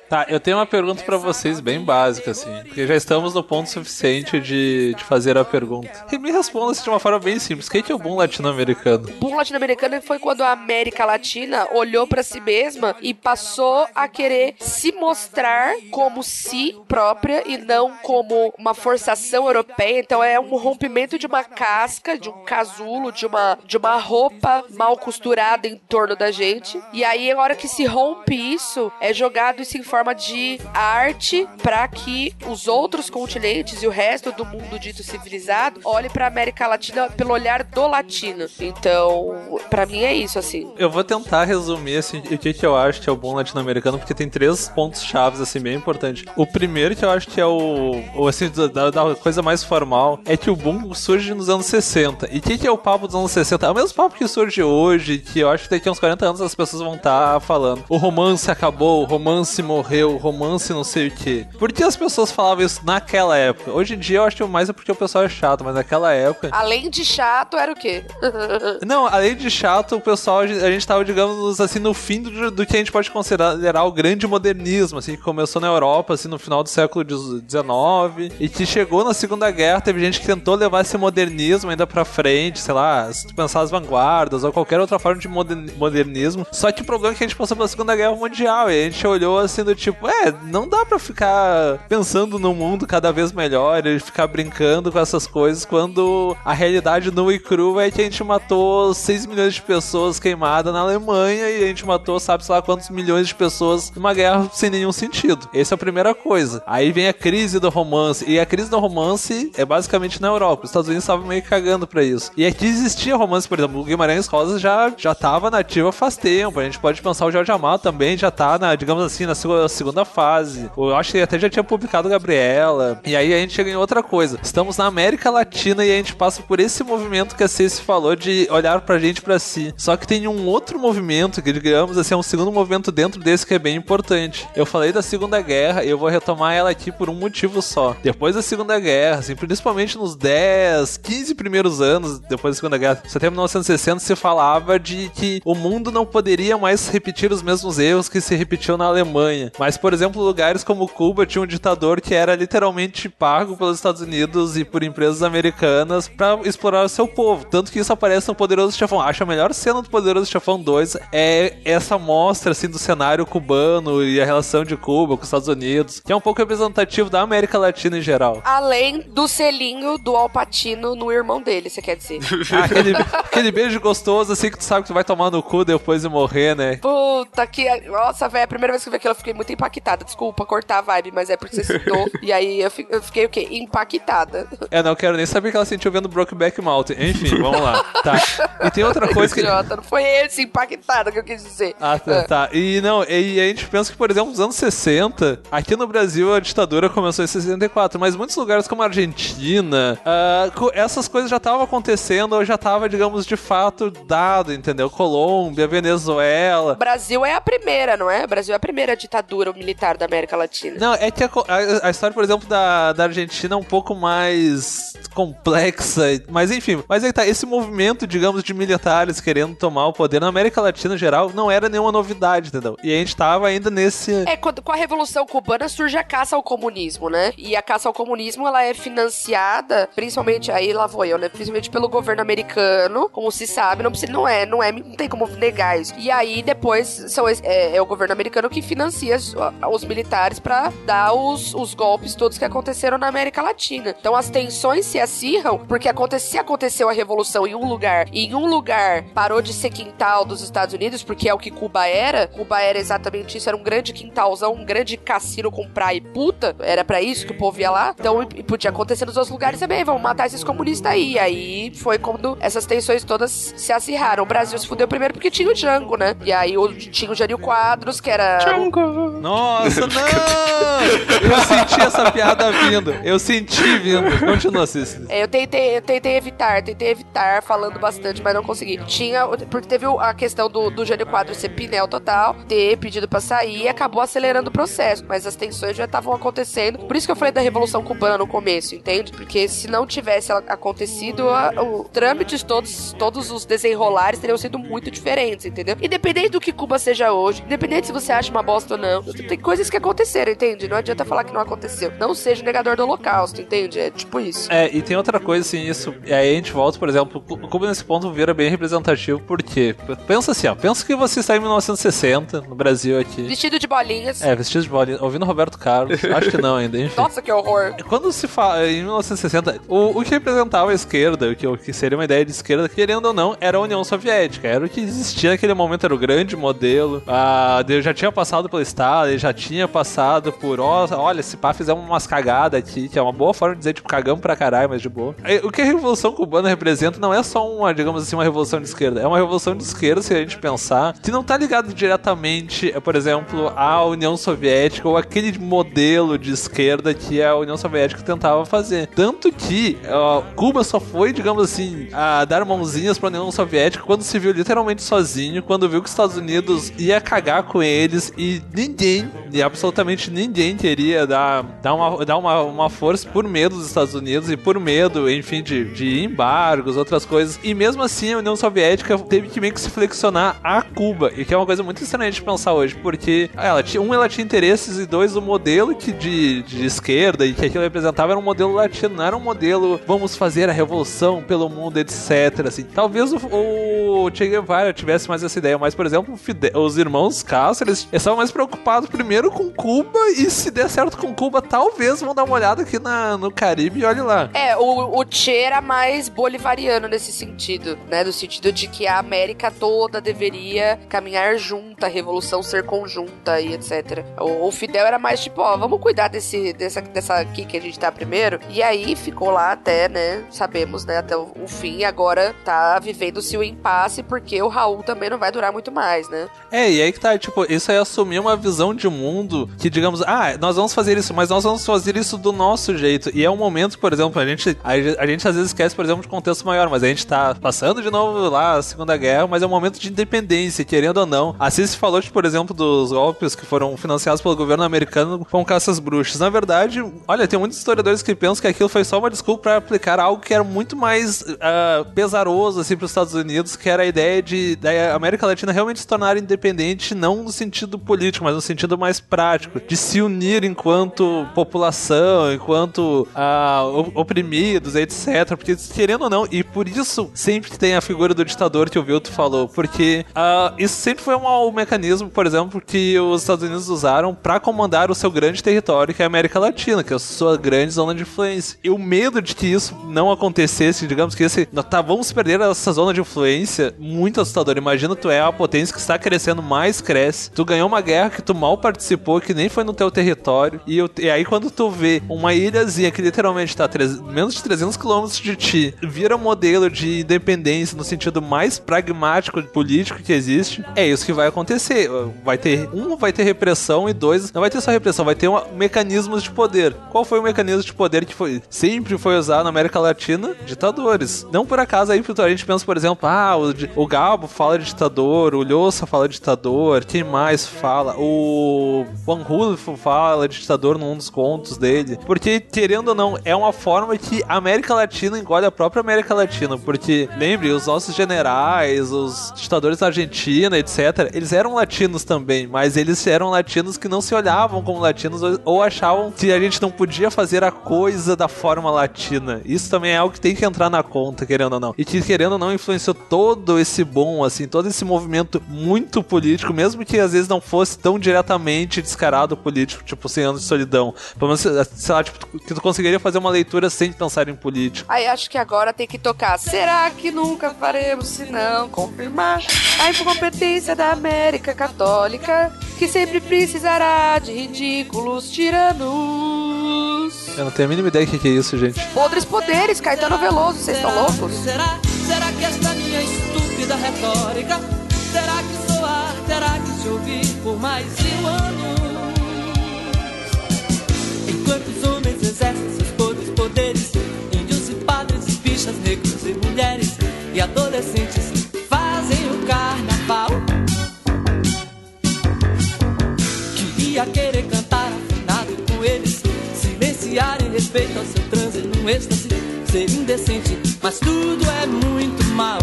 Tá, eu tenho uma pergunta para vocês bem básica, assim, porque já estamos no ponto suficiente de, de fazer a pergunta. E me responda assim, de uma forma bem simples: o que é o boom latino-americano? Boom latino-americano foi quando a América Latina olhou para si mesma e passou a querer se mostrar como si própria e não como uma forçação europeia. Então é um rompimento de uma casca, de um casulo, de uma, de uma roupa mal costurada em torno da gente. E aí, a hora que se rompe isso, é jogado isso em forma de arte para que os outros continentes e o resto do mundo dito civilizado olhe para América Latina pelo olhar do latino. Então, para mim é isso assim. Eu vou tentar resumir assim, o que que eu acho que é o bom latino-americano, porque tem três pontos chaves assim bem importantes. O primeiro que eu acho que é o, o assim da, da, coisa mais formal é que o boom surge nos anos 60. E o que que é o papo dos anos 60? É o mesmo papo que surge hoje, que eu acho que daqui a uns 40 anos as pessoas vão estar tá falando. O romance acabou, o romance morreu morreu, romance não sei o que. Por que as pessoas falavam isso naquela época? Hoje em dia eu acho que mais é porque o pessoal é chato, mas naquela época. Além de chato, era o quê? não, além de chato, o pessoal, a gente tava, digamos assim, no fim do, do que a gente pode considerar o grande modernismo, assim, que começou na Europa, assim, no final do século XIX e que chegou na Segunda Guerra. Teve gente que tentou levar esse modernismo ainda pra frente, sei lá, se tu pensar as vanguardas ou qualquer outra forma de modernismo. Só que o problema é que a gente passou pela Segunda Guerra Mundial e a gente olhou assim do tipo, é, não dá para ficar pensando no mundo cada vez melhor e ficar brincando com essas coisas quando a realidade nua e crua é que a gente matou 6 milhões de pessoas queimadas na Alemanha e a gente matou, sabe, sei lá quantos milhões de pessoas numa guerra sem nenhum sentido. Essa é a primeira coisa. Aí vem a crise do romance. E a crise do romance é basicamente na Europa. Os Estados Unidos estavam meio cagando pra isso. E aqui existia romance, por exemplo, o Guimarães Rosa já, já tava nativa faz tempo. A gente pode pensar o Jorge Amado também já tá, na, digamos assim, na segunda fase. Eu acho que até já tinha publicado Gabriela. E aí a gente chega em outra coisa. Estamos na América Latina e a gente passa por esse movimento que a Ceci falou de olhar pra gente pra si. Só que tem um outro movimento que, digamos assim, é um segundo movimento dentro desse que é bem importante. Eu falei da Segunda Guerra e eu vou retomar ela aqui por um motivo só. Depois da Segunda Guerra, assim, principalmente nos 10, 15 primeiros anos depois da Segunda Guerra, de 1960, se falava de que o mundo não poderia mais repetir os mesmos erros que se repetiu na Alemanha. Mas, por exemplo, lugares como Cuba tinha um ditador que era literalmente pago pelos Estados Unidos e por empresas americanas para explorar o seu povo. Tanto que isso aparece no Poderoso Chefão. Acho a melhor cena do Poderoso Chefão 2 é essa mostra assim do cenário cubano e a relação de Cuba com os Estados Unidos, que é um pouco representativo da América Latina em geral. Além do selinho do Alpatino no irmão dele, você quer dizer? Ah, aquele, aquele beijo gostoso assim que tu sabe que tu vai tomar no cu depois de morrer, né? Puta que. Nossa, velho, a primeira vez que eu vi aquilo fiquei muito impactada. Desculpa cortar a vibe, mas é porque você citou. e aí eu eu fiquei o quê? Impactada. É, não quero nem saber o que ela sentiu vendo Brokeback Mountain. Enfim, vamos lá. Tá. E tem outra coisa que. Idiota, não foi esse impactada que eu quis dizer. Ah, tá, tá. E não, e a gente pensa que, por exemplo, nos anos 60, aqui no Brasil a ditadura começou em 64, mas muitos lugares como a Argentina, ah, co- essas coisas já estavam acontecendo ou já estava, digamos, de fato dado, entendeu? Colômbia, Venezuela. Brasil é a primeira, não é? Brasil é a primeira ditadura militar da América Latina. Não, é que a, a- a história, por exemplo, da, da Argentina é um pouco mais complexa, mas enfim. Mas aí tá, esse movimento, digamos, de militares querendo tomar o poder na América Latina em geral não era nenhuma novidade, entendeu? E a gente tava ainda nesse. É, quando- com a Revolução Cubana surge a caça ao comunismo, né? E a caça ao comunismo, ela é financiada, principalmente, aí lá vou eu, né? Principalmente pelo governo americano, como se sabe, não precisa, não é, não é, não tem como negar isso. E aí, depois, são, é, é o governo americano que financia os, os militares pra dar os, os golpes todos que aconteceram na América Latina. Então, as tensões se acirram, porque aconte, se aconteceu a Revolução em um lugar, e em um lugar parou de ser quintal dos Estados Unidos, porque é o que Cuba era, Cuba era exatamente isso, era um grande quintalzão, um grande cassino com praia e puta, era pra isso que o povo ia lá. Então, e podia acontecer nos outros lugares também, vamos matar esses comunistas aí. E aí foi quando essas tensões todas se acirraram. O Brasil se fudeu primeiro porque tinha o Django, né? E aí tinha o Jânio Quadros, que era. Nossa, não! Eu senti essa piada vindo. Eu senti vindo. Continua, Cícero. É, eu tentei, eu tentei evitar, tentei evitar falando bastante, mas não consegui. Tinha, porque teve a questão do, do Jânio Quadro ser pinel total, ter pedido pra sair e acabou acelerando o processo. Mas as tensões já estavam acontecendo. Por isso que eu falei da Revolução Cubana no começo, entende? Porque se não tivesse acontecido, a- o trâmites todos, todos os desenrolares teriam sido muito diferentes, entendeu? Independente do que Cuba seja hoje, independente se você acha uma bosta ou não, tem coisas que aconteceram, entende? Não adianta falar que não aconteceu. Não seja negador do holocausto, entende? É tipo isso. É, e tem outra coisa assim, isso. E aí a gente volta, por exemplo, o Cuba nesse ponto vira bem representativo, porque pensa assim, ó, pensa que você está em 1960, no Brasil aqui. Vestido de bolinhas. É, vestido de bolinha, ouvindo Roberto Carlos, acho que não ainda, enfim. Nossa, que horror. Quando se fala em 1960, o, o que representava a esquerda, o que, o que seria uma ideia de esquerda, querendo ou não, era a União Soviética. Era o que existia naquele momento, era o grande modelo. Ah, eu já tinha passado Estado, ele já tinha passado por, ó, olha, se pá, fizemos umas cagadas aqui, que é uma boa forma de dizer, tipo, cagamos pra caralho, mas de boa. Aí, O que a Revolução Cubana representa não é só uma, digamos assim, uma revolução de esquerda, é uma revolução de esquerda, se a gente pensar, que não tá ligado diretamente, por exemplo, à União Soviética ou aquele modelo de esquerda que a União Soviética tentava fazer. Tanto que ó, Cuba só foi, digamos assim, a dar mãozinhas pra União Soviética quando se viu literalmente sozinho, quando viu que os Estados Unidos ia cagar com eles e ninguém, absolutamente ninguém queria dar, dar, uma, dar uma, uma força por medo dos Estados Unidos e por medo, enfim, de, de embargos, outras coisas. E mesmo assim a União Soviética teve que meio que se flexionar a Cuba, e que é uma coisa muito estranha de pensar hoje, porque ela tinha, um, ela tinha interesses e dois, o modelo que de, de esquerda e que aquilo representava era um modelo latino, não era um modelo vamos fazer a revolução pelo mundo, etc. Assim. Talvez o, o Che Guevara tivesse mais essa ideia, mas, por exemplo, os irmãos Castro, eles estavam mais preocupados primeiro com Cuba e se der certo com Cuba, talvez vão dar uma olhada aqui na, no Caribe e olhe lá. É, o, o Che era mais bolivariano nesse sentido, né? No sentido de que a América toda deveria caminhar junta, a revolução ser conjunta e etc. O, o Fidel era mais tipo, ó, vamos cuidar desse, dessa, dessa aqui que a gente tá primeiro. E aí ficou lá até, né? Sabemos, né? Até o, o fim. E agora tá vivendo-se o impasse, porque o Raul também não vai durar muito mais, né? É, e aí que tá, tipo, isso é assumir uma visão de mundo que, digamos, ah, nós vamos fazer isso, mas nós vamos fazer isso do nosso jeito. E é um momento, por exemplo, a gente, a, a gente às vezes esquece, por exemplo, de contexto maior, mas a gente tá passando de novo lá a Segunda Guerra, mas é um momento de independência, querendo ou não. A Cici falou, tipo, por exemplo, dos golpes que foram financiados pelo governo americano com caças bruxas. Na verdade, olha, tem muitos historiadores que pensam que aquilo foi só uma desculpa pra aplicar algo que era muito mais ah, pesaroso, assim, pros Estados Unidos, que era a ideia de da América Latina realmente se tornar independente, não no sentido político, mas no sentido mais prático, de se unir enquanto população, enquanto ah, oprimidos, etc. Porque, querendo ou não, e por isso sempre tem a figura do ditador que o Vilto falou, porque ah, isso sempre foi um, um mecanismo, por exemplo, que os Estados Unidos usaram para comandar o seu grande território, que é a América Latina, que é a sua grande zona de influência. E o medo de que isso não acontecesse, digamos que esse, tá, vamos perder essa zona de influência, muito assustador. Imagina tu é a potência que está crescendo, mais cresce. Tu ganhou uma guerra que tu mal participou, que nem foi no teu território. E, eu- e aí quando tu vê uma ilhazinha que literalmente tá treze- menos de 300 quilômetros de ti, vira um modelo de independência no sentido mais pragmático político que existe, é isso que vai acontecer. Vai ter um, vai ter repressão e dois, não vai ter só repressão, vai ter uma, mecanismos de poder. Qual foi o mecanismo de poder que foi sempre foi usado na América Latina? Ditadores. Não por acaso aí a gente pensa, por exemplo, ah, o, o Gabo fala de ditador, o Lhosa fala de ditador, quem mais fala? O Van Hulf fala de ditador num dos contos dele. Porque, querendo ou não, é uma forma que a América Latina engole a própria América Latina. Porque, lembre, os nossos generais, os ditadores da Argentina, etc., eles eram latinos também, mas eles eram latinos que não se olhavam como latinos ou achavam que a gente não podia fazer a coisa da forma latina. Isso também é algo que tem que entrar na conta, querendo ou não. E que, querendo ou não, influenciou todo esse bom, assim, todo esse movimento muito político, mesmo que às vezes não fosse tão diretamente descarado político, tipo 100 anos de solidão. Pelo menos, sei lá, tipo, que tu conseguiria fazer uma leitura sem pensar em político. Aí acho que agora tem que tocar. Será que nunca faremos se não confirmar a incompetência da América Católica, que sempre precisará de ridículos tiranos? Eu não tenho a mínima ideia do que que é isso, gente. Podres poderes, Caetano Veloso, vocês estão loucos? Será? Será que esta minha estúpida retórica terá que soar, terá que se ouvir por mais mil anos? Enquanto os homens exercem seus podres poderes, índios e padres, bichas, negros e mulheres e adolescentes fazem o carnaval. Queria querer cantar afinado com eles, silenciar em respeito ao seu transe num êxtase, ser indecente, mas tudo é muito mal.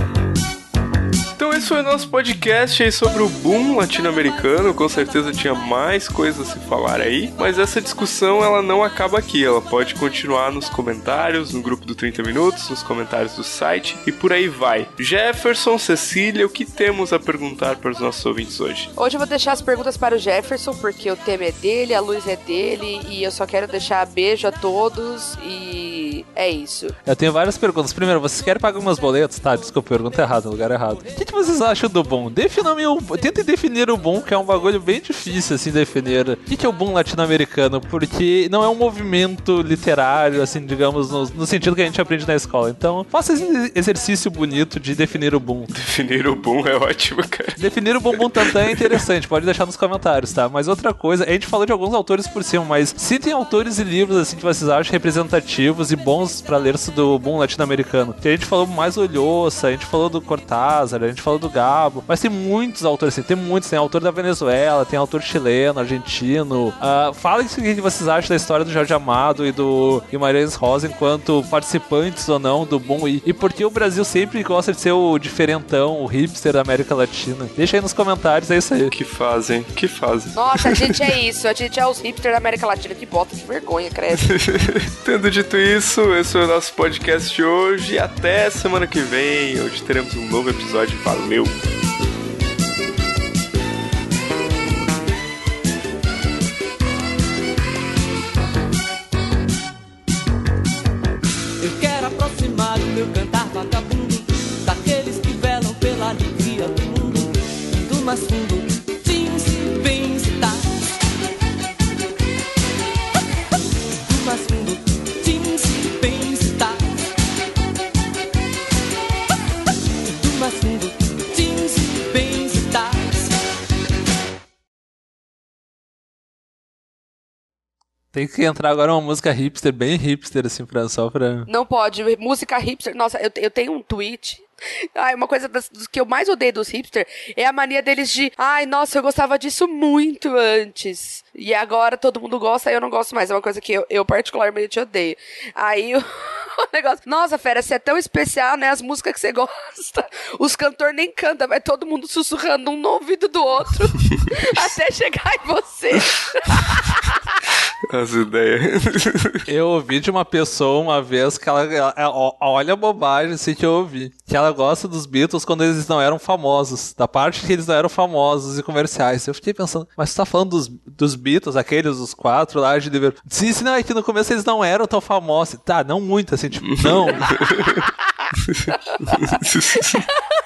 Então esse foi o nosso podcast aí sobre o boom latino-americano. Com certeza tinha mais coisas a se falar aí, mas essa discussão ela não acaba aqui. Ela pode continuar nos comentários, no grupo do 30 Minutos, nos comentários do site e por aí vai. Jefferson, Cecília, o que temos a perguntar para os nossos ouvintes hoje? Hoje eu vou deixar as perguntas para o Jefferson, porque o tema é dele, a luz é dele, e eu só quero deixar beijo a todos, e é isso. Eu tenho várias perguntas. Primeiro, vocês querem pagar meus boletos? Tá, desculpa, pergunta errada, no lugar errado. Que vocês acham do bom? Defina-me o. Tentem definir o bom, que é um bagulho bem difícil, assim, definir. O que, é o bom latino-americano? Porque não é um movimento literário, assim, digamos, no, no sentido que a gente aprende na escola. Então, faça esse exercício bonito de definir o boom. Definir o boom é ótimo, cara. Definir o bumbum tantã é interessante, pode deixar nos comentários, tá? Mas outra coisa, a gente falou de alguns autores por cima, mas citem autores e livros assim que vocês acham representativos e bons pra ler do boom latino-americano. Que a gente falou mais do Lhosa, a gente falou do Cortázar, a gente falou do Gabo, mas tem muitos autores assim, tem muitos, tem autor da Venezuela, tem autor chileno, argentino. Ah, falem o que vocês acham da história do Jorge Amado e do Guimarães Rosa enquanto participantes ou não do boom e, e por que o Brasil sempre gosta de ser o diferentão, o hipster da América Latina. Deixa aí nos comentários, é isso aí. Que fazem, que fazem. Nossa, a gente é isso, a gente é os hipsters da América Latina. Que bota, que vergonha, credo. Tendo dito isso, esse foi o nosso podcast de hoje. E até semana que vem, onde teremos um novo episódio. Valeu! Eu quero aproximar o meu cantar vagabundo daqueles que velam pela alegria do mundo. Do mais fundo, Tem que entrar agora uma música hipster, bem hipster, assim, pra, só pra. Não pode. Música hipster. Nossa, eu, eu tenho um tweet. Ai, uma coisa das, dos que eu mais odeio dos hipster é a mania deles de. Ai, nossa, eu gostava disso muito antes. E agora todo mundo gosta e eu não gosto mais. É uma coisa que eu, eu particularmente odeio. Aí o, o negócio. Nossa, fera, você é tão especial, né? As músicas que você gosta. Os cantores nem cantam, vai todo mundo sussurrando um no ouvido do outro até chegar em você. As ideias. Eu ouvi de uma pessoa uma vez que ela, ela- ela- olha a bobagem assim que eu ouvi. Que ela gosta dos Beatles quando eles não eram famosos. Da parte que eles não eram famosos e comerciais. Eu fiquei pensando, mas você tá falando dos, dos Beatles, aqueles, os quatro lá de Liverpool. Sim, sim, não, é que no começo eles não eram tão famosos. Tá, não muito, assim, tipo, não.